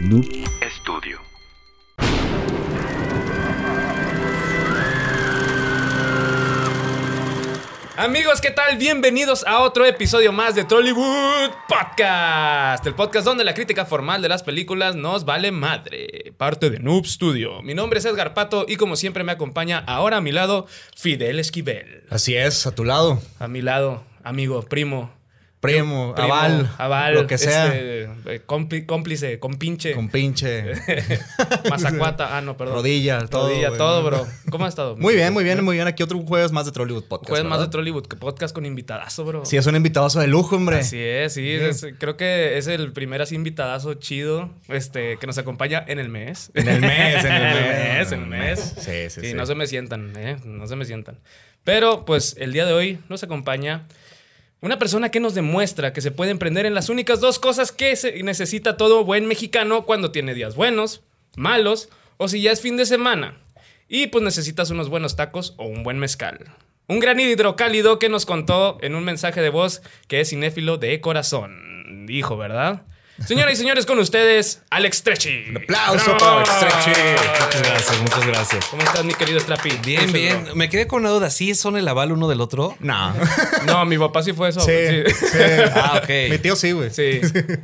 Noob Studio. Amigos, ¿qué tal? Bienvenidos a otro episodio más de Trollywood Podcast, el podcast donde la crítica formal de las películas nos vale madre, parte de Noob Studio. Mi nombre es Edgar Pato y como siempre me acompaña ahora a mi lado Fidel Esquivel. Así es, a tu lado. A mi lado, amigo, primo, Primo, primo, aval, aval, lo que sea. este, eh, compli- cómplice, compinche, Con pinche, mazacuata, ah no, perdón. rodilla, todo. Rodilla, todo, bro. ¿Cómo has estado? Muy bien, muy bien, muy bien. Aquí otro jueves más de Trollywood Podcast. Jueves más de. Trollywood Podcast con invitadazo, bro. Sí, es un invitadazo de lujo, hombre. Así es, sí. es- creo que es el primer así invitadazo chido este, que nos acompaña en el mes. En el mes, en el En mes. en el mes. Sí, sí, sí. no se me sientan, ¿eh? No se me sientan. Pero, pues, el día de hoy nos acompaña una persona que nos demuestra que se puede emprender en las únicas dos cosas que se necesita todo buen mexicano cuando tiene días buenos, malos o si ya es fin de semana. Y pues necesitas unos buenos tacos o un buen mezcal. Un gran hidrocálido que nos contó en un mensaje de voz que es cinéfilo de corazón. Dijo, ¿verdad? Señoras y señores, con ustedes, Alex Trechi. Un aplauso para Alex Trechi. Muchas gracias, muchas gracias. ¿Cómo estás, mi querido Strapi? Bien, bien. Me quedé con una duda. ¿Sí son el aval uno del otro? No. No, mi papá sí fue eso. Sí, Sí. sí. Ah, ok. Mi tío sí, güey. Sí.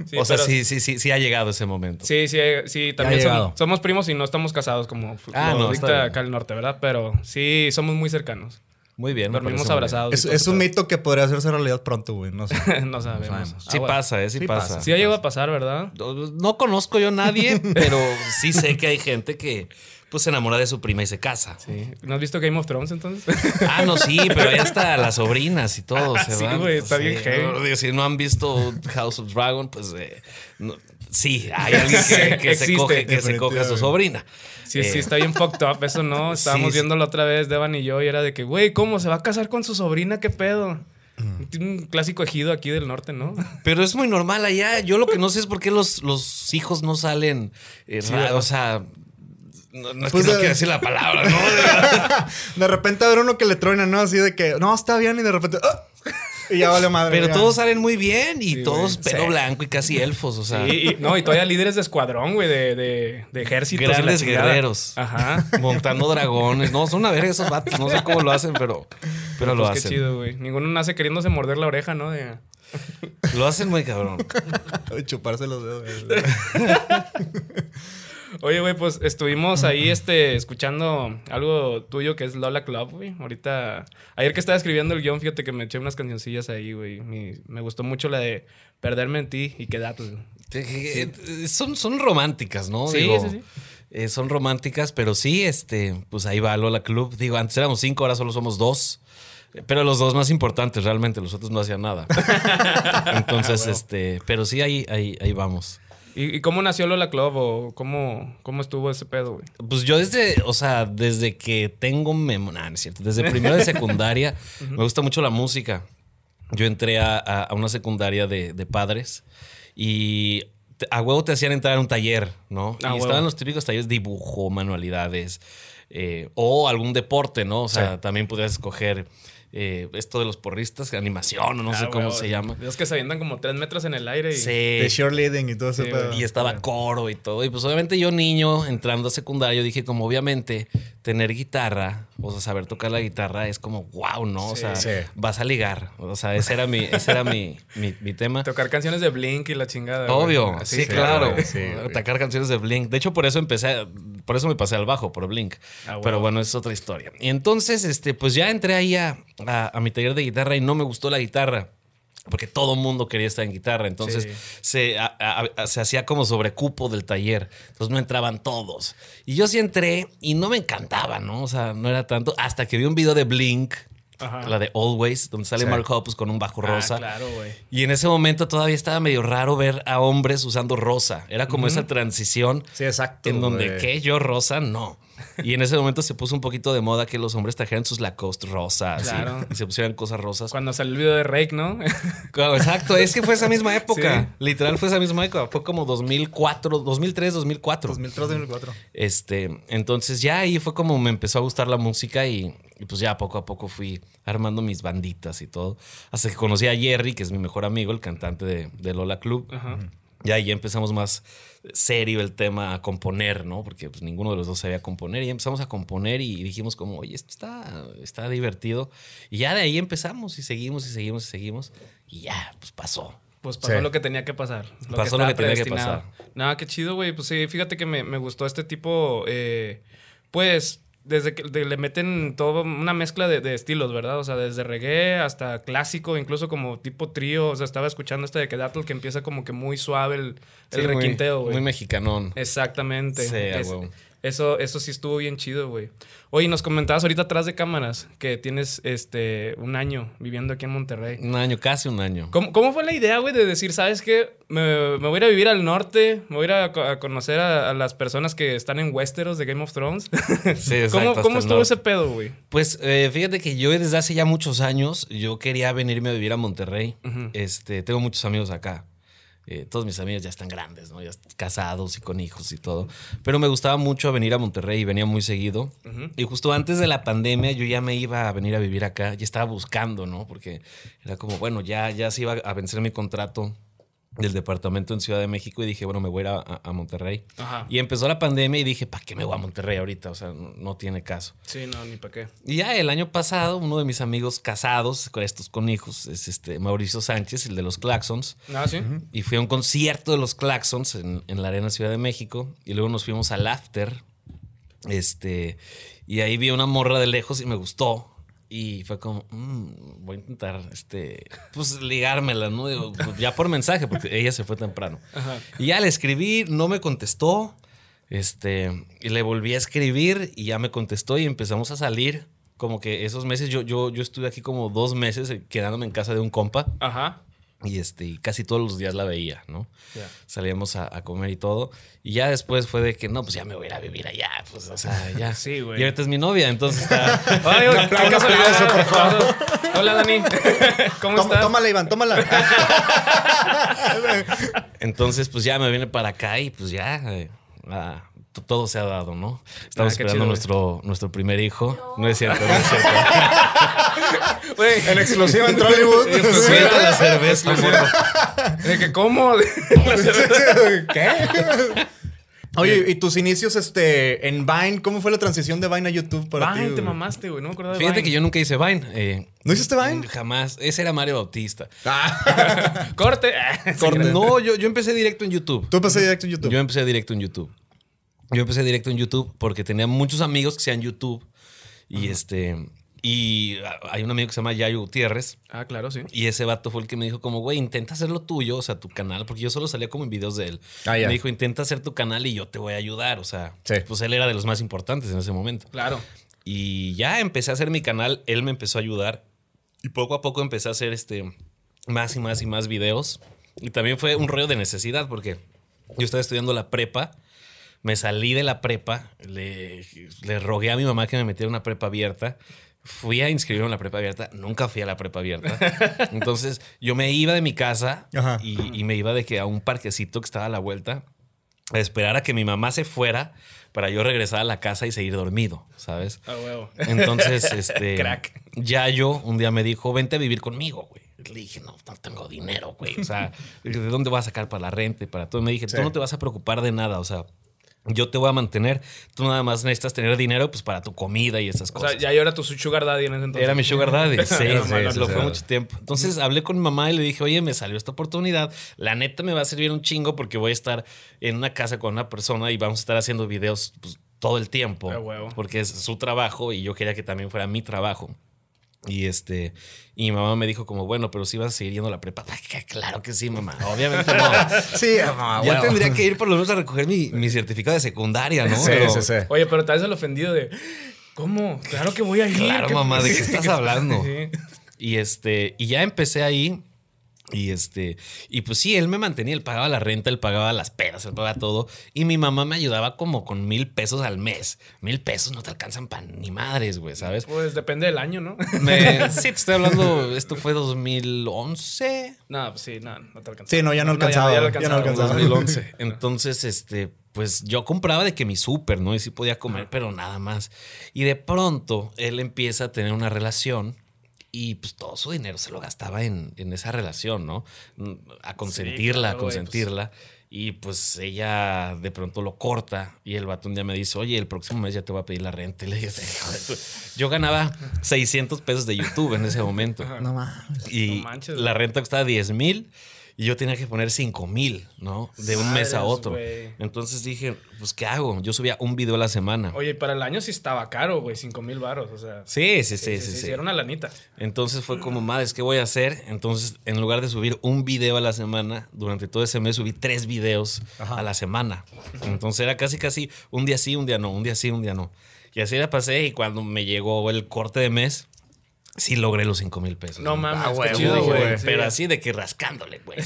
sí, o sea, pero- sí, sí, sí, sí ha llegado ese momento. Sí, sí, sí, también llegado. somos primos y no estamos casados como Ah, no, dicta acá al norte, ¿verdad? Pero sí, somos muy cercanos. Muy bien. Dormimos abrazados. Es, es un mito que podría hacerse realidad pronto, güey. No sé. no sabemos. Sí Ah, bueno. pasa, ¿eh? Sí, Sí pasa. pasa. Sí, llegó a pasar, ¿verdad? No- No conozco yo a nadie, pero sí sé que hay gente que pues se enamora de su prima y se casa. Sí. ¿No has visto Game of Thrones entonces? Ah, no, sí, pero ahí hasta las sobrinas y todo Ah, se sí, van. güey, está bien no, si no han visto House of Dragon, pues eh, no- sí, hay alguien que, que se coge, que se coge a su sobrina. Sí, Eh, sí, está bien fucked up. Eso no. Estábamos sí. viéndolo otra vez, Devan y yo, y era de que, güey, ¿cómo se va a casar con su sobrina? ¿Qué pedo? Tiene un clásico ejido aquí del norte, ¿no? Pero es muy normal allá. Yo lo que no sé es por qué los, los hijos no salen. eh, o sea. No, no es Pues, que no eh, quiero decir la palabra, ¿no? De repente a ver uno que le truena, ¿no? Así de que, no, está bien. Y de repente, ¡ah! Y ya vale madre. Pero ya. todos salen muy bien y Sí, todos güey. pelo Sí. blanco y casi elfos. O sea, Y, y- no, y todavía líderes de escuadrón, güey, de, de, de ejércitos. grandes guerreros. Ajá. Montando dragones. No, son una verga esos vatos. No sé cómo lo hacen, pero, pero lo Pues qué hacen. chido, güey. Ninguno nace queriéndose morder la oreja, ¿no? De- Lo hacen muy cabrón. Chuparse los dedos. Oye, güey, pues estuvimos ahí este, escuchando algo tuyo que es Lola Club, güey. Ahorita, ayer que estaba escribiendo el guion, fíjate que me eché unas cancioncillas ahí, güey. Me gustó mucho la de Perderme en ti y quedarte. Eh, Son, son románticas, ¿no? Sí, Digo, sí, sí. eh, son románticas, pero sí, este, pues ahí va Lola Club. Digo, antes éramos cinco, ahora solo somos dos. Eh, Pero los dos más importantes, realmente, los otros no hacían nada. Entonces, este, pero sí, ahí, ahí, ahí vamos. ¿Y, cómo nació Lola Club o cómo, cómo estuvo ese pedo, güey? Pues yo desde, o sea, desde que tengo memoria, nah, no es cierto, desde primero de secundaria, me gusta mucho la música. Yo entré a, a- a una secundaria de, de padres y a huevo te hacían entrar a un taller, ¿no? Y huevo. estaban los típicos talleres dibujo, manualidades eh, o algún deporte, ¿no? O sea, también podrías escoger eh, esto de los porristas, animación o no sé Ah, cómo güey, se llama. Es que se avientan como tres metros en el aire y... Sí. De cheerleading y todo ese Sí, pedo. güey. Y estaba coro y todo. Y pues obviamente yo niño, entrando a secundario, dije como obviamente tener guitarra, o sea, saber tocar la guitarra es como wow, ¿no? O sea, Sí. vas a ligar. O sea, ese era mi, ese era mi, mi, mi tema. Tocar canciones de Blink y la chingada. Obvio, sí, claro. güey. Atacar canciones de Blink. De hecho, por eso empecé, por eso me pasé al bajo, por Blink. Ah. Pero bueno, es otra historia. Y entonces, este, pues ya entré ahí a, a- a mi taller de guitarra y no me gustó la guitarra. Porque todo mundo quería estar en guitarra. Entonces Sí. se, a- a- a- se hacía como sobrecupo del taller. Entonces no entraban todos. Y yo sí entré y no me encantaba, ¿no? O sea, no era tanto. Hasta que vi un video de Blink, Ajá. la de Always, donde sale Sí. Mark Hoppus con un bajo Ah, rosa. claro, güey. Y en ese momento todavía estaba medio raro ver a hombres usando rosa. Era como esa transición Sí, exacto. en donde. ¿qué? Yo rosa, no. Y en ese momento se puso un poquito de moda que los hombres trajeran sus Lacoste rosas y- Claro. y, se pusieran cosas rosas. Cuando salió el video de Rake, ¿no? Claro, exacto, es que fue esa misma época. Sí. Literal fue esa misma época. Fue como 2004, 2003, 2004. 2003, 2004. Este, entonces ya ahí fue como me empezó a gustar la música y, y pues ya poco a poco fui armando mis banditas y todo. Hasta que conocí a Jerry, que es mi mejor amigo, el cantante de, de Lola Club. Ajá. Ya ahí empezamos más serio el tema a componer, ¿no? Porque pues, ninguno de los dos sabía componer y empezamos a componer y dijimos como, oye, esto está, está divertido. Y ya de ahí empezamos y seguimos y seguimos y seguimos y ya, pues pasó. Pues pasó Sí. lo que tenía que pasar. Lo Pasó lo estaba que tenía que predestinado. pasar. Nada, qué chido, güey. Pues sí, fíjate que me, me gustó este tipo. eh, pues desde que le meten todo una mezcla de, de estilos, ¿verdad? O sea, desde reggae hasta clásico, incluso como tipo trío. O sea, estaba escuchando este de Kedatl que empieza como que muy suave el, el Sí, muy- requinteo, Muy, güey. mexicanón. Exactamente. Sí, Es-. Eso, eso sí estuvo bien chido, güey. Oye, nos comentabas ahorita atrás de cámaras que tienes este un año viviendo aquí en Monterrey. Un año, casi un año. ¿Cómo, cómo fue la idea, güey, de decir, sabes qué? Me, me voy a ir a vivir al norte, me voy a ir a, co- a conocer a, a las personas que están en Westeros de Game of Thrones? Sí, exacto, ¿Cómo, cómo estuvo ese pedo, güey? Pues eh, fíjate que yo desde hace ya muchos años, yo quería venirme a vivir a Monterrey. este, tengo muchos amigos acá. Eh, todos mis amigos ya están grandes, ¿no? Ya casados y con hijos y todo. Pero me gustaba mucho venir a Monterrey y venía muy seguido. Y justo antes de la pandemia yo ya me iba a venir a vivir acá. Ya estaba buscando, ¿no? Porque era como, bueno, ya, ya se iba a vencer mi contrato del departamento en Ciudad de México y dije, bueno, me voy a ir a, Monterrey. Ajá. Y empezó la pandemia y dije, ¿para qué me voy a Monterrey ahorita? O sea, no, no tiene caso. Sí, no, ni para qué. Y ya el año pasado, uno de mis amigos casados, con estos con hijos, es este Mauricio Sánchez, el de los Claxons. Ah, sí. Y fui a un concierto de los Claxons en, en la Arena Ciudad de México. Y luego nos fuimos al After. Este. Y ahí vi una morra de lejos y me gustó. Y fue como, "Mm, voy a intentar, este, pues ligármela, ¿no? Digo, pues, ya por mensaje, porque ella se fue temprano. Ajá. Y ya le escribí, no me contestó. Este, y le volví a escribir y ya me contestó y empezamos a salir. Como que esos meses, yo, yo, yo estuve aquí como dos meses eh, quedándome en casa de un compa Ajá. Y este, y casi todos los días la veía, ¿no? Salíamos a, a comer y todo. Y ya después fue de que no, pues ya me voy a ir a vivir allá, pues, o sea, ya. Sí, güey. Y ahorita es mi novia, entonces está. Ay, por favor. Hola, Dani. ¿Cómo Toma- estás? tómala, Iván, tómala. Entonces, pues ya me vine para acá y pues ya. eh, ah, todo se ha dado, ¿no? Estamos Ah, esperando chido, nuestro, nuestro primer hijo. No es cierto, no es cierto. En exclusiva en Trollywood. Suelta la cerveza. ¿de que cómo? ¿Qué? Oye, ¿y tus inicios este, en Vine? ¿Cómo fue la transición de Vine a YouTube para ti? Vine, te mamaste, güey. No me acuerdo de Fíjate Vine. que yo nunca hice Vine. eh, ¿No hiciste Vine? Jamás. Ese era Mario Bautista. Corte. Corte. No, yo, yo empecé directo en YouTube. Tú empezaste directo en YouTube. Yo empecé directo en YouTube. Yo empecé directo en YouTube porque tenía muchos amigos que sean YouTube. Y este. Y hay un amigo que se llama Yayo Gutiérrez. Ah, claro, sí. Y ese vato fue el que me dijo como, güey, intenta hacer lo tuyo, o sea, tu canal, porque yo solo salía como en videos de él. Ah, ya. Me dijo, intenta hacer tu canal y yo te voy a ayudar, o sea, Sí. pues él era de los más importantes en ese momento. Claro. Y ya empecé a hacer mi canal, él me empezó a ayudar y poco a poco empecé a hacer este más y más y más videos. Y también fue un rollo de necesidad porque yo estaba estudiando la prepa, me salí de la prepa, le, le rogué a mi mamá que me metiera una prepa abierta. Fui a inscribirme en la prepa abierta, nunca fui a la prepa abierta. Entonces yo me iba de mi casa y, y me iba de que a un parquecito que estaba a la vuelta a esperar a que mi mamá se fuera para yo regresar a la casa y seguir dormido, ¿sabes? Ah, huevo. Entonces, este. Crack. Ya yo un día me dijo, vente a vivir conmigo, güey. Le dije, no, no tengo dinero, güey. O sea, ¿de dónde vas a sacar para la renta y para todo? Me dije, Sí. tú no te vas a preocupar de nada, o sea. Yo te voy a mantener. Tú nada más necesitas tener dinero pues para tu comida y esas O cosas. sea, ya yo era tu sugar daddy en ese entonces. Era mi sugar daddy. Sí, lo fue mucho tiempo. Entonces hablé con mi mamá y le dije, oye, me salió esta oportunidad. La neta me va a servir un chingo porque voy a estar en una casa con una persona y vamos a estar haciendo videos pues, todo el tiempo. Porque es su trabajo y yo quería que también fuera mi trabajo. Y este, y mi mamá me dijo como, bueno, pero si vas a seguir yendo a la prepa. Claro que sí, mamá. Obviamente no. Sí, mamá, ya tendría que ir por lo menos a recoger mi, mi certificado de secundaria, ¿no? Sí, Pero- sí, sí. Oye, pero te haces el ofendido de. ¿Cómo? Claro que voy a ir. Claro, ¿Qué- mamá, ¿de qué estás hablando? Sí. Y este, y ya empecé ahí. Y este, y pues sí, él me mantenía, él pagaba la renta, él pagaba las pedas, él pagaba todo. Y mi mamá me ayudaba como con mil pesos al mes. Mil pesos no te alcanzan para ni madres, güey, ¿sabes? Pues depende del año, ¿no? Me- sí, te estoy hablando, esto fue 2011. no, pues sí, no, no te alcanza. Sí, no, ya no alcanzaba, ya no alcanzaba. alcanzaba. 2011. Entonces, este, pues yo compraba de que mi súper, ¿no? Y sí podía comer, pero nada más. Y de pronto él empieza a tener una relación y pues todo su dinero se lo gastaba en, en esa relación, ¿no? A consentirla, claro, a pues. consentirla. Y pues ella de pronto lo corta y el vato un día me dice, oye, el próximo mes ya te voy a pedir la renta. Y le dije, "Hijo de tu-". yo ganaba 600 pesos de YouTube en ese momento. No mames. Y No manches, la renta costaba 10 mil y yo tenía que poner 5 mil, ¿no? De un mes a otro. Entonces dije, pues, ¿qué hago? Yo subía un video a la semana. Oye, para el año sí estaba caro, güey, 5 mil baros, o sea. Sí, sí, sí, sí, sí. Era una lanita. Entonces fue como, madres, ¿qué voy a hacer? Entonces, en lugar de subir un video a la semana, durante todo ese mes subí tres videos a la semana. Entonces era casi, casi un día sí, un día no, un día sí, un día no. Y así la pasé y cuando me llegó el corte de mes, sí logré los 5 mil pesos. No mames, Ah, huevo, chido, güey. güey. Pero Sí. así de que rascándole, güey.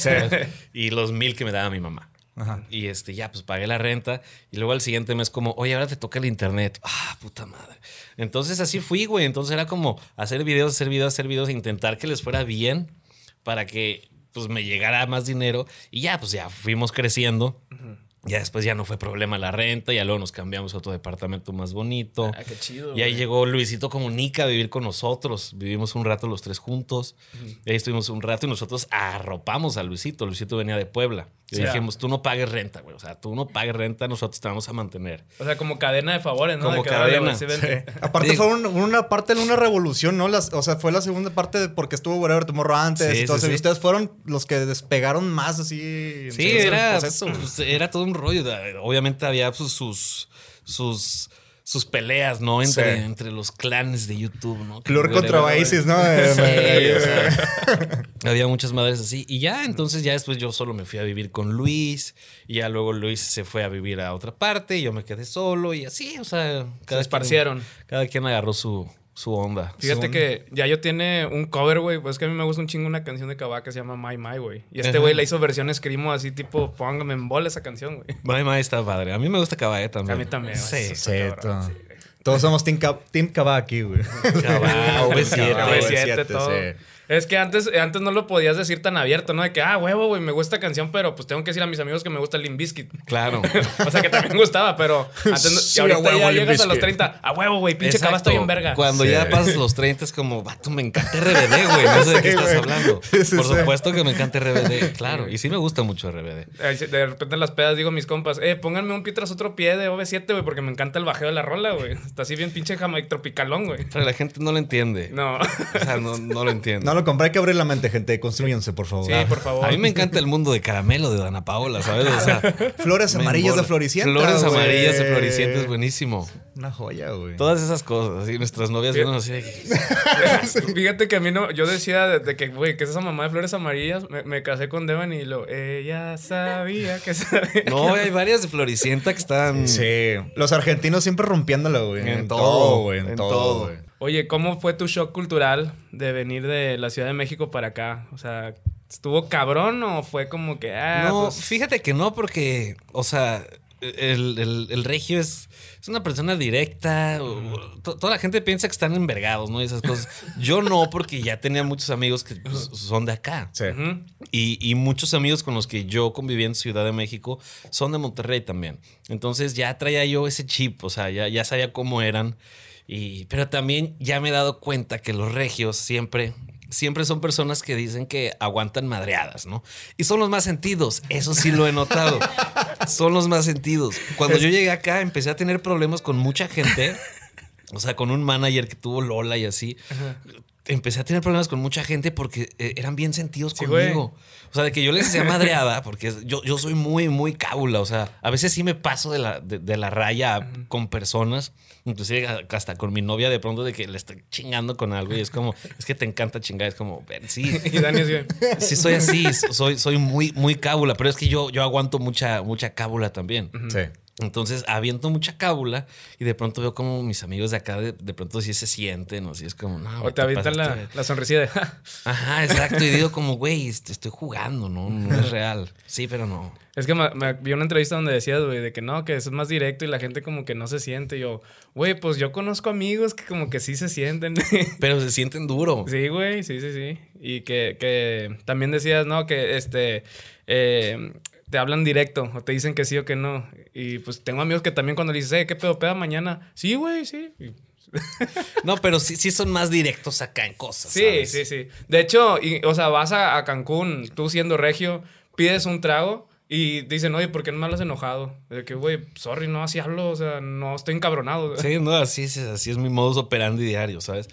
y los mil que me daba mi mamá. Ajá. Y este, ya, pues pagué la renta. Y luego al siguiente mes, como, oye, ahora te toca el internet. Ah, puta madre. Entonces así fui, güey. Entonces era como hacer videos, hacer videos, hacer videos, intentar que les fuera bien para que pues me llegara más dinero. Y ya, pues ya fuimos creciendo. Ya después ya no fue problema la renta, ya luego nos cambiamos a otro departamento más bonito. Ah, qué chido. Y ahí güey. llegó Luisito Comunica a vivir con nosotros. Vivimos un rato los tres juntos. Y ahí estuvimos un rato y nosotros arropamos a Luisito. Luisito venía de Puebla. Y Sí. dijimos, tú no pagues renta, güey. O sea, tú no pagues renta, nosotros te vamos a mantener. O sea, como cadena de favores, ¿no? Como De cadena. sí. Aparte fue un- una parte de una revolución, ¿no? Las, o sea, fue la segunda parte de porque estuvo Whatever Tomorrow antes. Sí, entonces sí, sí. ustedes fueron los que despegaron más así. Sí, era, proceso. pues, era todo un rollo. Obviamente había pues, sus, sus, sus peleas, ¿no? Entre, Sí. entre los clanes de YouTube, ¿no? Flor Que- contra Oasis, ¿no? Sí, o sea, había muchas madres así. Y ya, entonces ya después yo solo me fui a vivir con Luis. Y ya luego Luis se fue a vivir a otra parte. Y yo me quedé solo. Y así, o sea, Se esparcieron. Quien, cada quien agarró su, su onda. Fíjate que ya yo tiene un cover, güey. Pues es que a mí me gusta un chingo una canción de Kavak que se llama My My, güey. Y este güey le hizo versión escrimo así, tipo, póngame en bola esa canción, güey. My My está padre. A mí me gusta Cabaret A también. mí también. Sí, Sí. Todos somos Team, Ca- team aquí, güey. Cabá, V7. Cabá, V7, V7, todo. sí. Es que antes, antes no lo podías decir tan abierto, ¿no? De que, ah, huevo, güey, me gusta canción, pero pues tengo que decir a mis amigos que me gusta Limp Bizkit. Claro. o sea, que también gustaba, pero antes no- y ahorita a huevo, ya llegas a los Bizkit. 30, a huevo, güey, pinche Exacto. estoy en verga. Cuando Sí. ya pasas los 30 es como, vato, me encanta RBD, güey. No sé de qué estás hablando. Por sí. supuesto que me encanta RBD, claro. Y sí me gusta mucho RBD. De repente en las pedas digo a mis compas, eh, pónganme un pie tras otro pie de OV7, güey, porque me encanta el bajeo de la rola, güey. Está así bien pinche jamaic tropicalón, güey. Pero la gente no lo entiende. No. O sea, no, no lo entiende. No lo compré, hay que abrir la mente, gente. Construyanse, por favor. Sí, por favor. A mí me encanta el mundo de caramelo de Dana Paola, ¿sabes? O sea, Flores amarillas de. Floricienta. Flores güey. amarillas de Floricienta es buenísimo. Una joya, güey. Todas esas cosas, así nuestras novias vienen así de Fíjate que a mí no, yo decía de, de que, güey, que es esa mamá de flores amarillas. Me, me casé con Devan y lo, ella sabía que sabía. No, hay varias de Floricienta que están. Sí. Los argentinos siempre rompiéndolo, güey. En todo, güey. En, en todo, todo. güey. Oye, ¿cómo fue tu shock cultural de venir de la Ciudad de México para acá? O sea, ¿estuvo cabrón o fue como que, ah, no, pues, fíjate que no, porque, o sea, el, el- el regio es, es una persona directa. o- to- toda la gente piensa que están envergados, ¿no? Y esas cosas. Yo no, porque ya tenía muchos amigos que pues, son de acá. Sí. Y, y muchos amigos con los que yo conviví en Ciudad de México son de Monterrey también. Entonces ya traía yo ese chip, o sea, ya, ya sabía cómo eran. Y, pero también ya me he dado cuenta que los regios siempre, siempre son personas que dicen que aguantan madreadas, ¿no? Y son los más sentidos, eso sí lo he notado. son los más sentidos. Cuando yo llegué acá empecé a tener problemas con mucha gente. O sea, con un manager que tuvo Lola y así. Empecé a tener problemas con mucha gente porque eh, eran bien sentidos Sí, güey. conmigo. O sea, de que yo les decía madreada, porque yo, yo soy muy, muy cábula. O sea, a veces sí me paso de la, de, de la raya con personas, inclusive hasta con mi novia, de pronto de que le estoy chingando con algo y es como, es que te encanta chingar. Es como, "Ven, sí, Y Dani así, sí soy así, soy, soy muy, muy cábula, pero es que yo, yo aguanto mucha, mucha cábula también. Sí. Entonces aviento mucha cábula y de pronto veo como mis amigos de acá de, de pronto sí se sienten o sí es como, no, o te avientan la, la sonrisilla de, "Ja". Ajá, exacto. Y digo como, güey, est- estoy jugando, ¿no? No es real. Sí, pero no. Es que me, me- vi una entrevista donde decías, güey, de que no, que es más directo y la gente como que no se siente. Y yo, güey, pues yo conozco amigos que como que sí se sienten. Pero se sienten duro. Sí, güey, sí, sí, sí. Y que, que también decías, ¿no? Que este. eh, te hablan directo o te dicen que sí o que no. Y pues tengo amigos que también cuando le dices, eh, ¿qué pedo peda mañana? Sí, güey, sí. Y- No, pero sí, sí son más directos acá en cosas. Sí, ¿sabes? sí, sí. De hecho, y- o sea, vas a, a Cancún, tú siendo regio, pides un trago y dicen, oye, ¿por qué no me hablas enojado? De que, güey, sorry, no, así hablo, o sea, no estoy encabronado. Sí, no, así es, así es mi modus operandi diario, ¿sabes?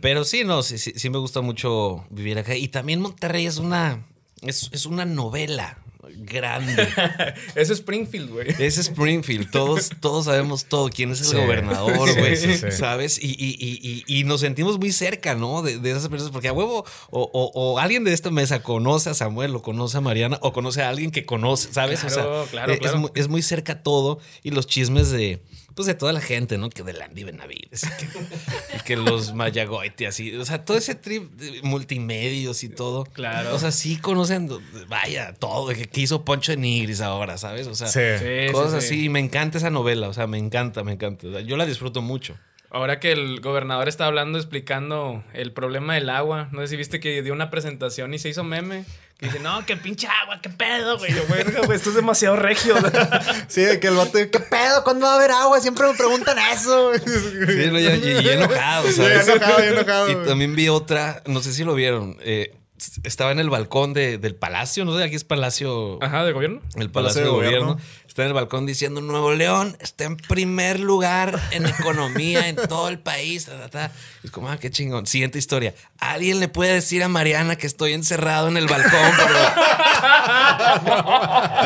Pero sí, no, sí, sí, sí me gusta mucho vivir acá. Y también Monterrey es una, es, es una novela grande. Es Springfield, güey. Es Springfield, todos, todos sabemos todo, quién es el Sí. gobernador, güey, sí, sí. ¿sabes? Y, y- y- y- y nos sentimos muy cerca, ¿no? De, de esas personas, porque a huevo, o, o- o alguien de esta mesa conoce a Samuel, o conoce a Mariana, o conoce a alguien que conoce, ¿sabes? Claro, o sea, claro, eh, es, claro. muy, es muy cerca todo, y los chismes de, pues de toda la gente, ¿no? Que de Landy Benavides, y que, y que los Mayagoite, así, o sea, todo ese trip de multimedios y todo. Claro. O sea, sí conocen, vaya, todo, que, que hizo Poncho de Nigris ahora, ¿sabes? O sea, Sí. Cosas sí, sí. así. Me encanta esa novela, o sea, me encanta, me encanta. O sea, yo la disfruto mucho. Ahora que el gobernador está hablando, explicando el problema del agua, no sé si viste que dio una presentación y se hizo meme. Que dice, no, qué pinche agua, qué pedo, güey. Yo, verga, güey, esto es demasiado regio. Sí, de que el vato, ¿qué pedo? ¿Cuándo va a haber agua? Siempre me preguntan eso. Sí, no, y, y- y enojado, Sí, ¿sabes? enojado, bien enojado, Y güey. también vi otra, no sé si lo vieron. eh, estaba en el balcón de- del palacio, no sé, aquí es palacio. Ajá, ¿de gobierno? El Palacio de Gobierno. Está en el balcón diciendo Nuevo León está en primer lugar en economía en todo el país. ta, ta, ta". Es como, ah, qué chingón. Siguiente historia. ¿Alguien le puede decir a Mariana que estoy encerrado en el balcón? pero-"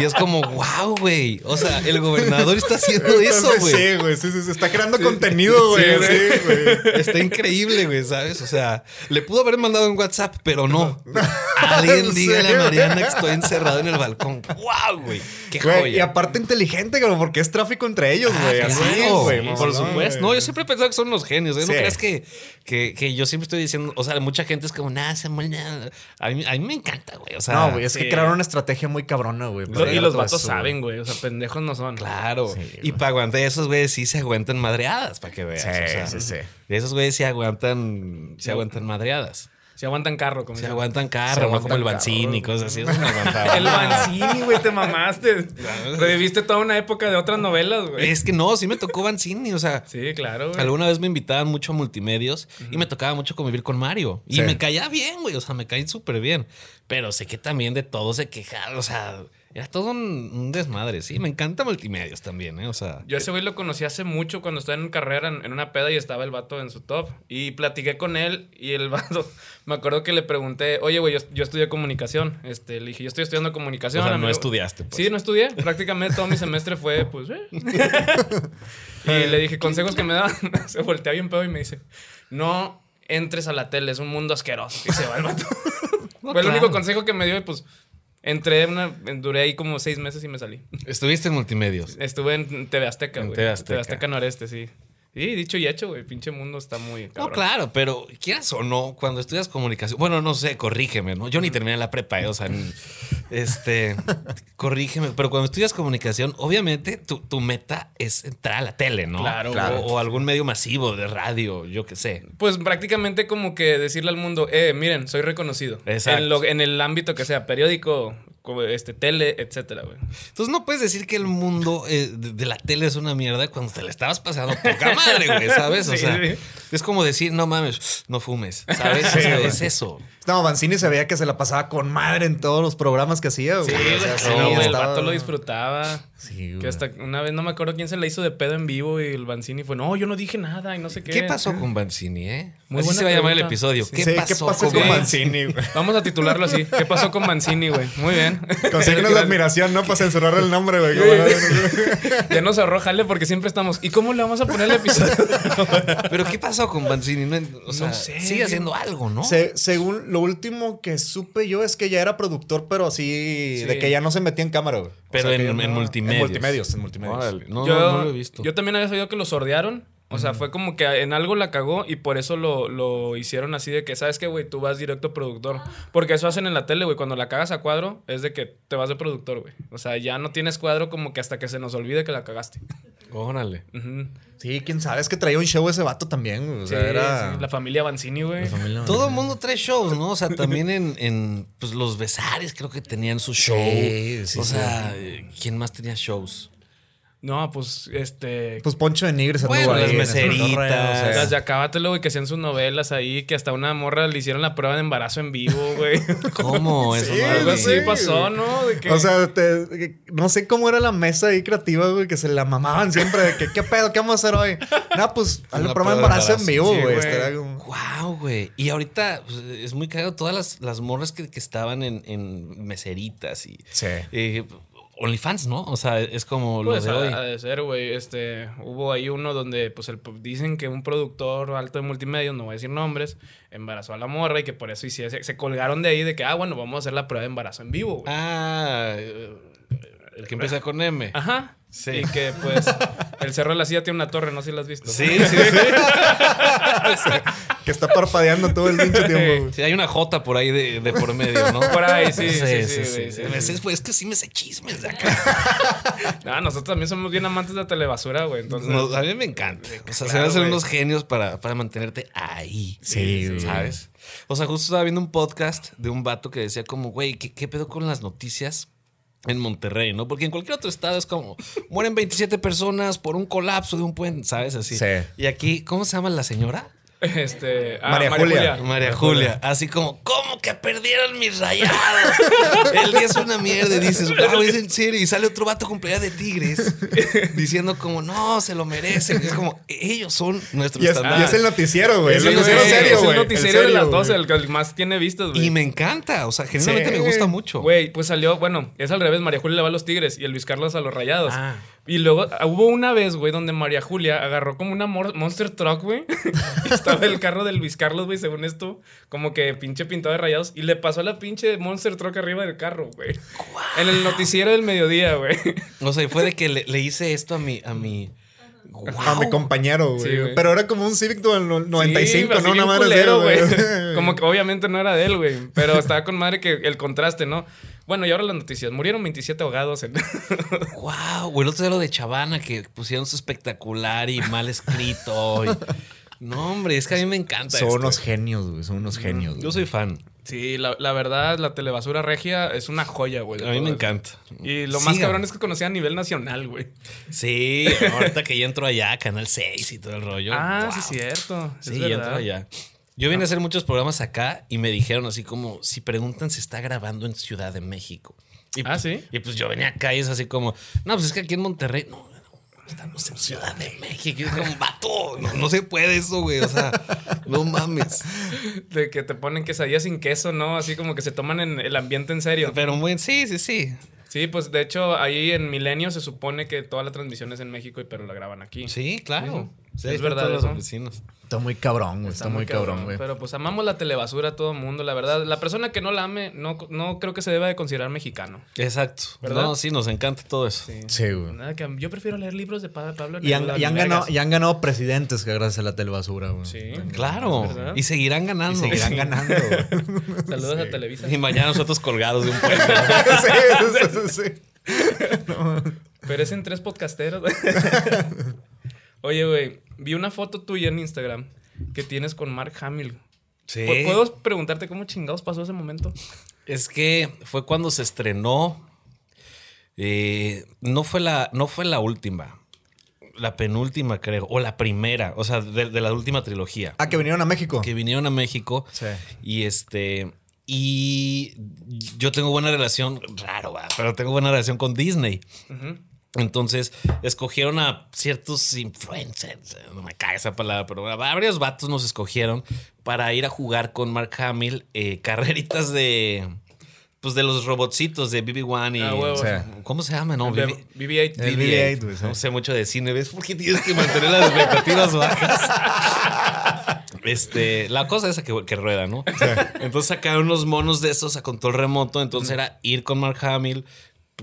y es como, wow, güey. O sea, el gobernador está haciendo eso, güey. Sí, güey. Sí, sí, sí. Está creando contenido, güey. Sí. Está increíble, güey, ¿sabes? O sea, le pudo haber mandado un WhatsApp, pero no. Alguien dígale a Mariana que estoy encerrado en el balcón. ¡Wow, güey! ¡Qué Güey, joya! y aparte inteligente, güey, porque es tráfico entre ellos, Ah, güey. Así, claro, güey. por supuesto. güey. No, yo siempre he pensado que son los genios. ¿eh? No creas que, que, que yo siempre estoy diciendo, o sea, mucha gente es como, nada, Samuel, nada". A mí, a mí me encanta, güey. O sea, No, güey, es sí. que crearon una estrategia muy cabrona, güey. Lo- y los vatos eso, güey. saben, güey. O sea, pendejos no son. Claro. Sí, y para aguantar esos güeyes sí se aguantan madreadas, para que veas. Sí, o sea, sí, sí. Esos güeyes sí aguantan, sí aguantan madreadas. Si aguantan carro, como Se aguantan Se carro, no aguantan como el Banzini y cosas así. Eso no aguantaba. El Banzini, güey, te mamaste. Reviviste toda una época de otras novelas, güey. Es que no, sí me tocó Banzini, o sea. Sí, claro, güey. Alguna vez me invitaban mucho a multimedios y me tocaba mucho convivir con Mario. Y Sí. me caía bien, güey. O sea, me caí súper bien. Pero sé que también de todo se quejaba. O sea, era todo un, un desmadre. Sí, me encanta multimedios también, ¿eh? O sea. Yo ese güey lo conocí hace mucho cuando estaba en carrera en, en una peda y estaba el vato en su top. Y platiqué con él y el vato, me acuerdo que le pregunté, oye, güey, yo, yo estudié comunicación. Este, le dije, yo estoy estudiando comunicación. O sea, no amigo". estudiaste, pues. Sí, no estudié. Prácticamente todo mi semestre fue, pues, eh. Y le dije, consejos que me daban. Se voltea bien pedo y me dice, no entres a la tele, es un mundo asqueroso. Y se va el vato. No, Fue el claro. único consejo que me dio pues... Entré una, duré ahí como seis meses y me salí. Estuviste en multimedios. Estuve en TV Azteca, güey. TV Azteca. TV Azteca Noreste, sí. Sí, dicho y hecho, güey. Pinche mundo está muy No, cabrón. claro, pero quieras o no, cuando estudias comunicación, bueno, no sé, corrígeme, ¿no? Yo ni terminé la prepa, ¿eh? o sea, ni- este, corrígeme, pero cuando estudias comunicación, obviamente tu, tu meta es entrar a la tele, ¿no? Claro, o, claro. o algún medio masivo de radio, yo qué sé. Pues prácticamente como que decirle al mundo, eh, miren, soy reconocido. Exacto. En, lo- en el ámbito que sea, periódico, este, tele, etcétera, güey. Entonces no puedes decir que el mundo eh, de, de la tele es una mierda cuando te la estabas pasando poca madre, güey, ¿sabes? O Sí, sea, sí. es como decir, no mames, no fumes, ¿sabes? O sea, es eso. No, Banzini se veía que se la pasaba con madre en todos los programas que hacía, güey. Sí, O sea, güey, sí, no, güey, el estaba- vato lo disfrutaba. Sí, güey. Que hasta una vez no me acuerdo quién se la hizo de pedo en vivo y el Banzini fue, no, yo no dije nada y no sé qué. ¿Qué pasó con Banzini, eh? Muy Así buena se va a llamar el episodio. Sí. ¿Qué, Sí, pasó con, con Banzini, güey? Vamos a titularlo así. ¿Qué pasó con Mancini, güey? Muy bien. Con signos de admiración, ¿no? Para censurar el nombre, güey. Ya nos ahorró jale porque siempre estamos. ¿Y cómo le vamos a poner el episodio? Pero ¿qué pasó con Banzini? No, o sea, No sé, sigue haciendo algo, ¿no? Se- según lo último que supe yo es que ya era productor, pero así Sí. de que ya no se metía en cámara, güey. O Pero sea, en- en no- multimedios. En multimedios, en multimedios. Órale, no, yo, no, no lo he visto. Yo también había sabido que lo sordearon. O sea, fue como que en algo la cagó y por eso lo, lo hicieron así de que, ¿sabes qué, güey? Tú vas directo productor. Porque eso hacen en la tele, güey. Cuando la cagas a cuadro, es de que te vas de productor, güey. O sea, ya no tienes cuadro como que hasta que se nos olvide que la cagaste. Órale. Ujú. Sí, quién sabe, es que traía un show ese vato también. güey. O Sí, sea, era. sí, La familia Banzini, güey. Todo el mundo trae shows, ¿no? O sea, también en, en, pues, los besares creo que tenían su show. Sí, sí, o sea, ¿quién más tenía shows? No, pues, este... Pues Poncho de Nigres anduvo Bueno, ahí las meseritas. o sea. Las de Acábatelo, güey, que hacían sus novelas ahí, que hasta una morra le hicieron la prueba de embarazo en vivo, güey. ¿Cómo? Eso Sí, Algo así sí, pasó. ¿no? De que- O sea, te- no sé cómo era la mesa ahí creativa, güey, que se la mamaban siempre de que, ¿qué pedo? ¿Qué vamos a hacer hoy? No, pues, hazle Una prueba de embarazo en vivo, sí, güey. güey. Estaría como- Wow, güey. Y ahorita pues, es muy cagado todas las, las morras que, que estaban en, en meseritas y Sí. eh, OnlyFans, ¿no? O sea, es como Pues lo de ha, hoy. ha de ser, güey. Este, hubo ahí uno donde, pues, el, dicen que un productor alto de multimedia, no voy a decir nombres, embarazó a la morra y que por eso hicieron- se, se colgaron de ahí de que, ah, bueno, vamos a hacer la prueba de embarazo en vivo, güey. Ah, el que empieza con M. Ajá. Sí. Y que, pues, el Cerro de la Silla tiene una torre, no sé si la has visto. Sí, sí, sí. Que está parpadeando todo el pinche tiempo, güey. Sí, hay una J por ahí de, de por medio, ¿no? Por ahí, sí, sí, sí, sí, sí, sí. A veces, pues, es que sí me sé chismes de acá. No, nosotros también somos bien amantes de la telebasura, güey. Entonces, No, a mí me encanta. O sea, se Claro, van a ser güey. unos genios para, para mantenerte ahí. Sí, güey. ¿Sabes? O sea, justo estaba viendo un podcast de un vato que decía como, güey, ¿qué, qué pedo con las noticias? En Monterrey, ¿no? Porque en cualquier otro estado es como, mueren 27 personas por un colapso de un puente, ¿sabes? Así. Sí. Y aquí, ¿cómo se llama la señora? Este. ah, María Julia. María Julia. Así como, ¿cómo que perdieron mis rayados? El día es una mierda. Y dices, wow, es en serio. Y sale otro vato con playa de tigres diciendo como, no, se lo merecen. Es como, ellos son nuestros Y es, y es el noticiero, güey. Es el noticiero güey, serio, es el noticiero de serio, las 12, güey. el que el más tiene vistas, güey. Y me encanta. O sea, genuinamente Sí. me gusta mucho. Güey, pues salió, bueno, es al revés, María Julia le va a los Tigres y el Luis Carlos a los Rayados. Ah. Y luego ah, hubo una vez, güey, donde María Julia agarró como una Monster Truck, güey. estaba el carro del Luis Carlos, güey, según esto, como que pinche pintado de rayados. Y le pasó la pinche Monster Truck arriba del carro, güey. En el noticiero del mediodía, güey. O sea, fue de que le, le hice esto a mi. A mi A mi compañero, güey. Sí, güey. Pero era como un Civic del no- 95, Sí, ¿no? Una madre culero, así, güey. Como que obviamente no era de él, güey. Pero estaba con madre que el contraste, ¿no? Bueno, y ahora las noticias. Murieron 27 ahogados en... wow. O el otro día lo de Chavana que pusieron su espectacular y mal escrito. y- No, hombre, es que a mí me encanta. Son esto. unos genios, güey. Son unos genios. Yo güey. soy fan. Sí, la, la verdad, la telebasura regia es una joya, güey. A mí me eso. encanta. Y lo más cabrón es que conocía a nivel nacional, güey. Sí, ahorita que ya entro allá, Canal 6 y todo el rollo. Ah, wow. sí, es cierto. Es Sí, ya entro allá. Yo vine a hacer muchos programas acá y me dijeron así como, si preguntan si está grabando en Ciudad de México. Y, Ah, ¿sí? Y pues yo venía acá y es así como, no, pues es que aquí en Monterrey, no, no, estamos en Ciudad de México. Y es como, vato, no, no se puede eso, güey. O sea, no mames. De que te ponen quesadillas sin queso, ¿no? Así como que se toman en el ambiente en serio. Pero muy, sí, sí, sí. Sí, pues de hecho, ahí en Milenio se supone que toda la transmisión es en México, y pero la graban aquí. Sí, claro. Sí, Sí, es verdad verdad. Las oficinas. Está muy cabrón, güey. Está, muy cabrón, güey. Pero pues amamos la telebasura a todo el mundo, la verdad. La persona que no la ame, no, no creo que se deba de considerar mexicano. Exacto. ¿Verdad? No, sí, nos encanta todo eso. Sí. Sí, güey. Nada que yo prefiero leer libros de Pa- Pablo Y han, y han ganado, y han ganado presidentes que gracias a la telebasura, güey. Sí. Claro. Verdad. Y seguirán ganando. Y seguirán ganando, güey. Saludos a Televisa. Y mañana nosotros colgados de un puente. sí, sí, sí, sí. Pero es en tres podcasteros. Oye, güey, vi una foto tuya en Instagram que tienes con Mark Hamill. Sí. ¿Pu- ¿Puedo preguntarte cómo chingados pasó ese momento? Es que fue cuando se estrenó. eh, no, fue la, no fue la última. La penúltima, creo. O la primera. O sea, de, de la última trilogía. Ah, que vinieron a México. Que vinieron a México. Sí. Y este. Y yo tengo buena relación, raro, pero tengo buena relación con Disney. Ujú. Entonces escogieron a ciertos influencers, eh, no me cae esa palabra, pero a varios vatos nos escogieron para ir a jugar con Mark Hamill eh, carreritas de. Pues de los robotcitos de BB-1 y. Ah, huevo. ¿Cómo se llama? No, De BB BB-8. El BB-8. BB-8, güey, sí. No sé mucho de cine, ¿ves? Porque tienes que mantener las expectativas bajas. Este, la cosa esa que, que rueda, ¿no? Entonces sacaron unos monos de esos a control remoto. Entonces era ir con Mark Hamill,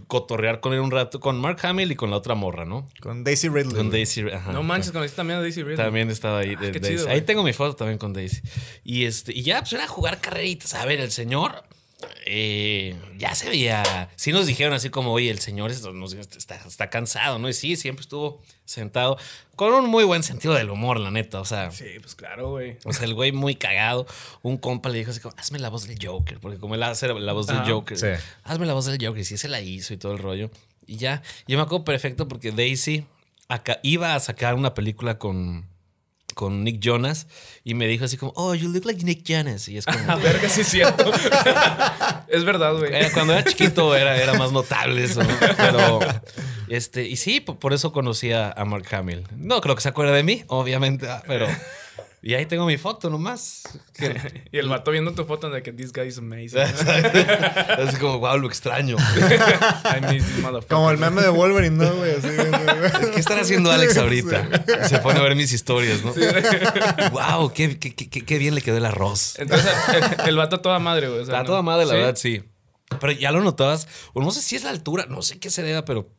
cotorrear con él un rato, con Mark Hamill y con la otra morra, ¿no? Con Daisy Ridley. Con. Daisy. ajá. No manches, conociste también a Daisy Ridley. También estaba ahí. de- qué Daisy. chido, ahí tengo mi foto también con Daisy. Y este, y ya, pues era jugar carreritas. A ver, el señor eh, ya se veía. Sí nos dijeron así como, oye, el señor nos- está, está cansado, ¿no? Y sí, siempre estuvo sentado con un muy buen sentido del humor, la neta. O sea, Sí, pues claro, güey. o sea, el güey muy cagado. Un compa le dijo así como, hazme la voz del Joker. Porque como él hace la voz del. Joker, Sí. hazme la voz del Joker. Y sí se la hizo y todo el rollo. Y ya, yo me acuerdo perfecto porque Daisy acá, iba a sacar una película con, con Nick Jonas y me dijo así como, oh, you look like Nick Jonas. Y es como... A verga, sí es cierto. es verdad, güey. Eh, cuando era chiquito era, era más notable eso, ¿no? Pero, este, y sí, po- por eso conocí a, a Mark Hamill. No creo que se acuerde de mí, obviamente, ah, pero. Y ahí tengo mi foto nomás. Que- Y el vato viendo tu foto de que this guy is amazing. Así como, wow, lo extraño. I miss this motherfucker. Como el meme de Wolverine, ¿no, güey? Así. ¿Qué estará haciendo Alex ahorita? Se pone a ver mis historias, ¿no? Wow, qué, qué- qué- qué bien le quedó el arroz. Entonces, el, el vato a toda madre, güey. o sea, Está ¿no? toda madre, la ¿Sí? verdad, sí. Pero ya lo notabas, o no sé si es la altura, no sé qué se deba, pero.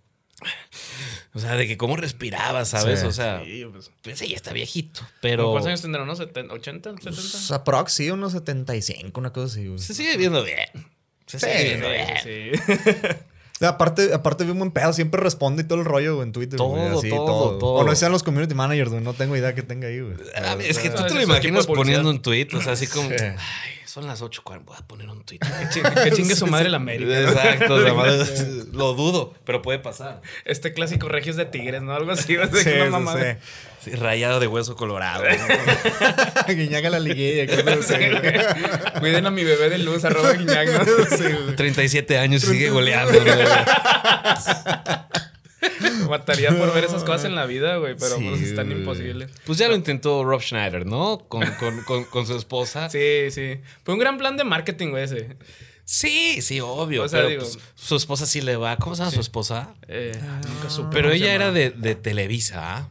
O sea, de que cómo respiraba, ¿sabes? Sí. o sea, Sí, pues. pues sí, ya está viejito. Pero. ¿Cuántos años tendrá? ¿No? ¿70? ¿80? ¿70? Pues, aprox, sí, unos 75, una cosa así, güey. Se sigue viendo bien. Se Sí, sigue viendo Sí, bien. sí, sí. Aparte, aparte vi un buen pedo, siempre responde y todo el rollo, güey, en Twitter. Todo, güey, así, todo, todo. O no sean los community managers, güey. No tengo idea que tenga ahí, güey. Ah, es que tú te ese lo imaginas poniendo un tweet, o sea, así como, Sí. ay, son las 8.40, voy a poner un tweet. Que chingue- Que chingue su madre la América. ¿no? Exacto, madre, lo dudo, pero puede pasar. Este clásico regios de tigres, ¿no? Algo así. Sí, que una sí, mamada. Sí, rayado de hueso colorado. sí. Guiñaga la liguilla. Cuiden a mi bebé de luz, arroba ¿no? Güey. 37 años y sigue goleando. Mataría por ver esas cosas en la vida, güey, pero Sí, pues están güey. imposibles. Pues ya lo intentó Rob Schneider, ¿no? Con, con- con- con su esposa. Sí, sí. Fue un gran plan de marketing, güey, ese. Sí, sí, obvio. O sea, pero digo- pues, su esposa sí le va. ¿Cómo se llama su esposa? Eh, nunca supe Pero ella era de, de Televisa, ¿ah?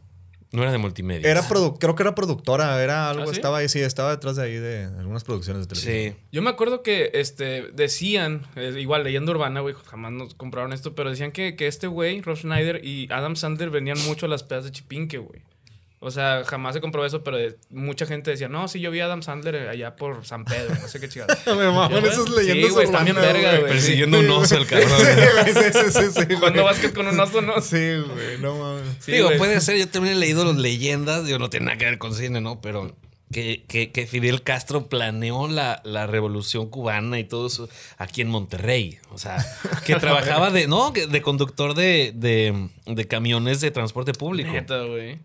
No era de multimedia. Era produ- creo que era productora, era algo, ¿Ah, sí? estaba ahí, sí, estaba detrás de ahí de algunas producciones de televisión. Sí. Yo me acuerdo que este, decían, eh, igual leyenda urbana, güey, jamás nos compraron esto, pero decían que, que este güey, Rob Schneider y Adam Sandler venían mucho a las pedas de Chipinque, güey. O sea, jamás se comprobó eso, pero de- mucha gente decía, no, sí, yo vi a Adam Sandler allá por San Pedro, no sé qué chingada. Me maman esas güey, leyendas sí, güey, están bien urbanas, verga, güey. Persiguiendo un oso el cabrón. Sí, sí, sí. Cuando básquet con un oso, no Sí, güey, no mames. Digo, puede ser, yo también he leído las leyendas, digo, no tiene nada que ver con cine, ¿no? Pero que, que- que Fidel Castro planeó la, la revolución cubana y todo eso aquí en Monterrey. O sea, que trabajaba de, no, que de conductor de, de, de camiones de transporte público. Neta, güey.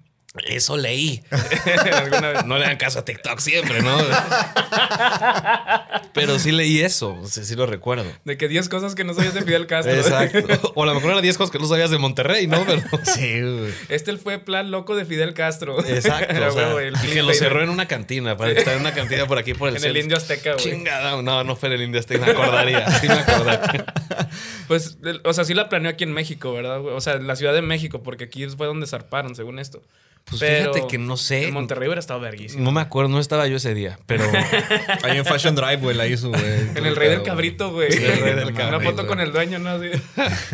Eso leí. No le dan caso a TikTok siempre, ¿no? Pero sí leí eso, sea, sí lo recuerdo. De que 10 cosas que no sabías de Fidel Castro. Exacto. O a lo mejor eran 10 cosas que no sabías de Monterrey, ¿no? Pero, Sí, güey. Este fue plan loco de Fidel Castro. exacto. Era o sea, huevo, el y que lo cerró en una cantina, para estar en una cantina por aquí por el En el. Indio Azteca, güey. Chingada, no, no fue en el Indio Azteca, me acordaría. Sí me acordaría. Pues, o sea, sí la planeó aquí en México, ¿verdad? O sea, la Ciudad de México, porque aquí fue donde zarparon, según esto. Pues Pero fíjate que no sé. En Monterrey hubiera estado verguísimo. No me acuerdo, no estaba yo ese día, pero Ahí en Fashion Drive, güey, la hizo, güey. En el Rey del Cabrito, güey. Sí, el Rey del Una Cabrito, foto con el dueño, ¿no?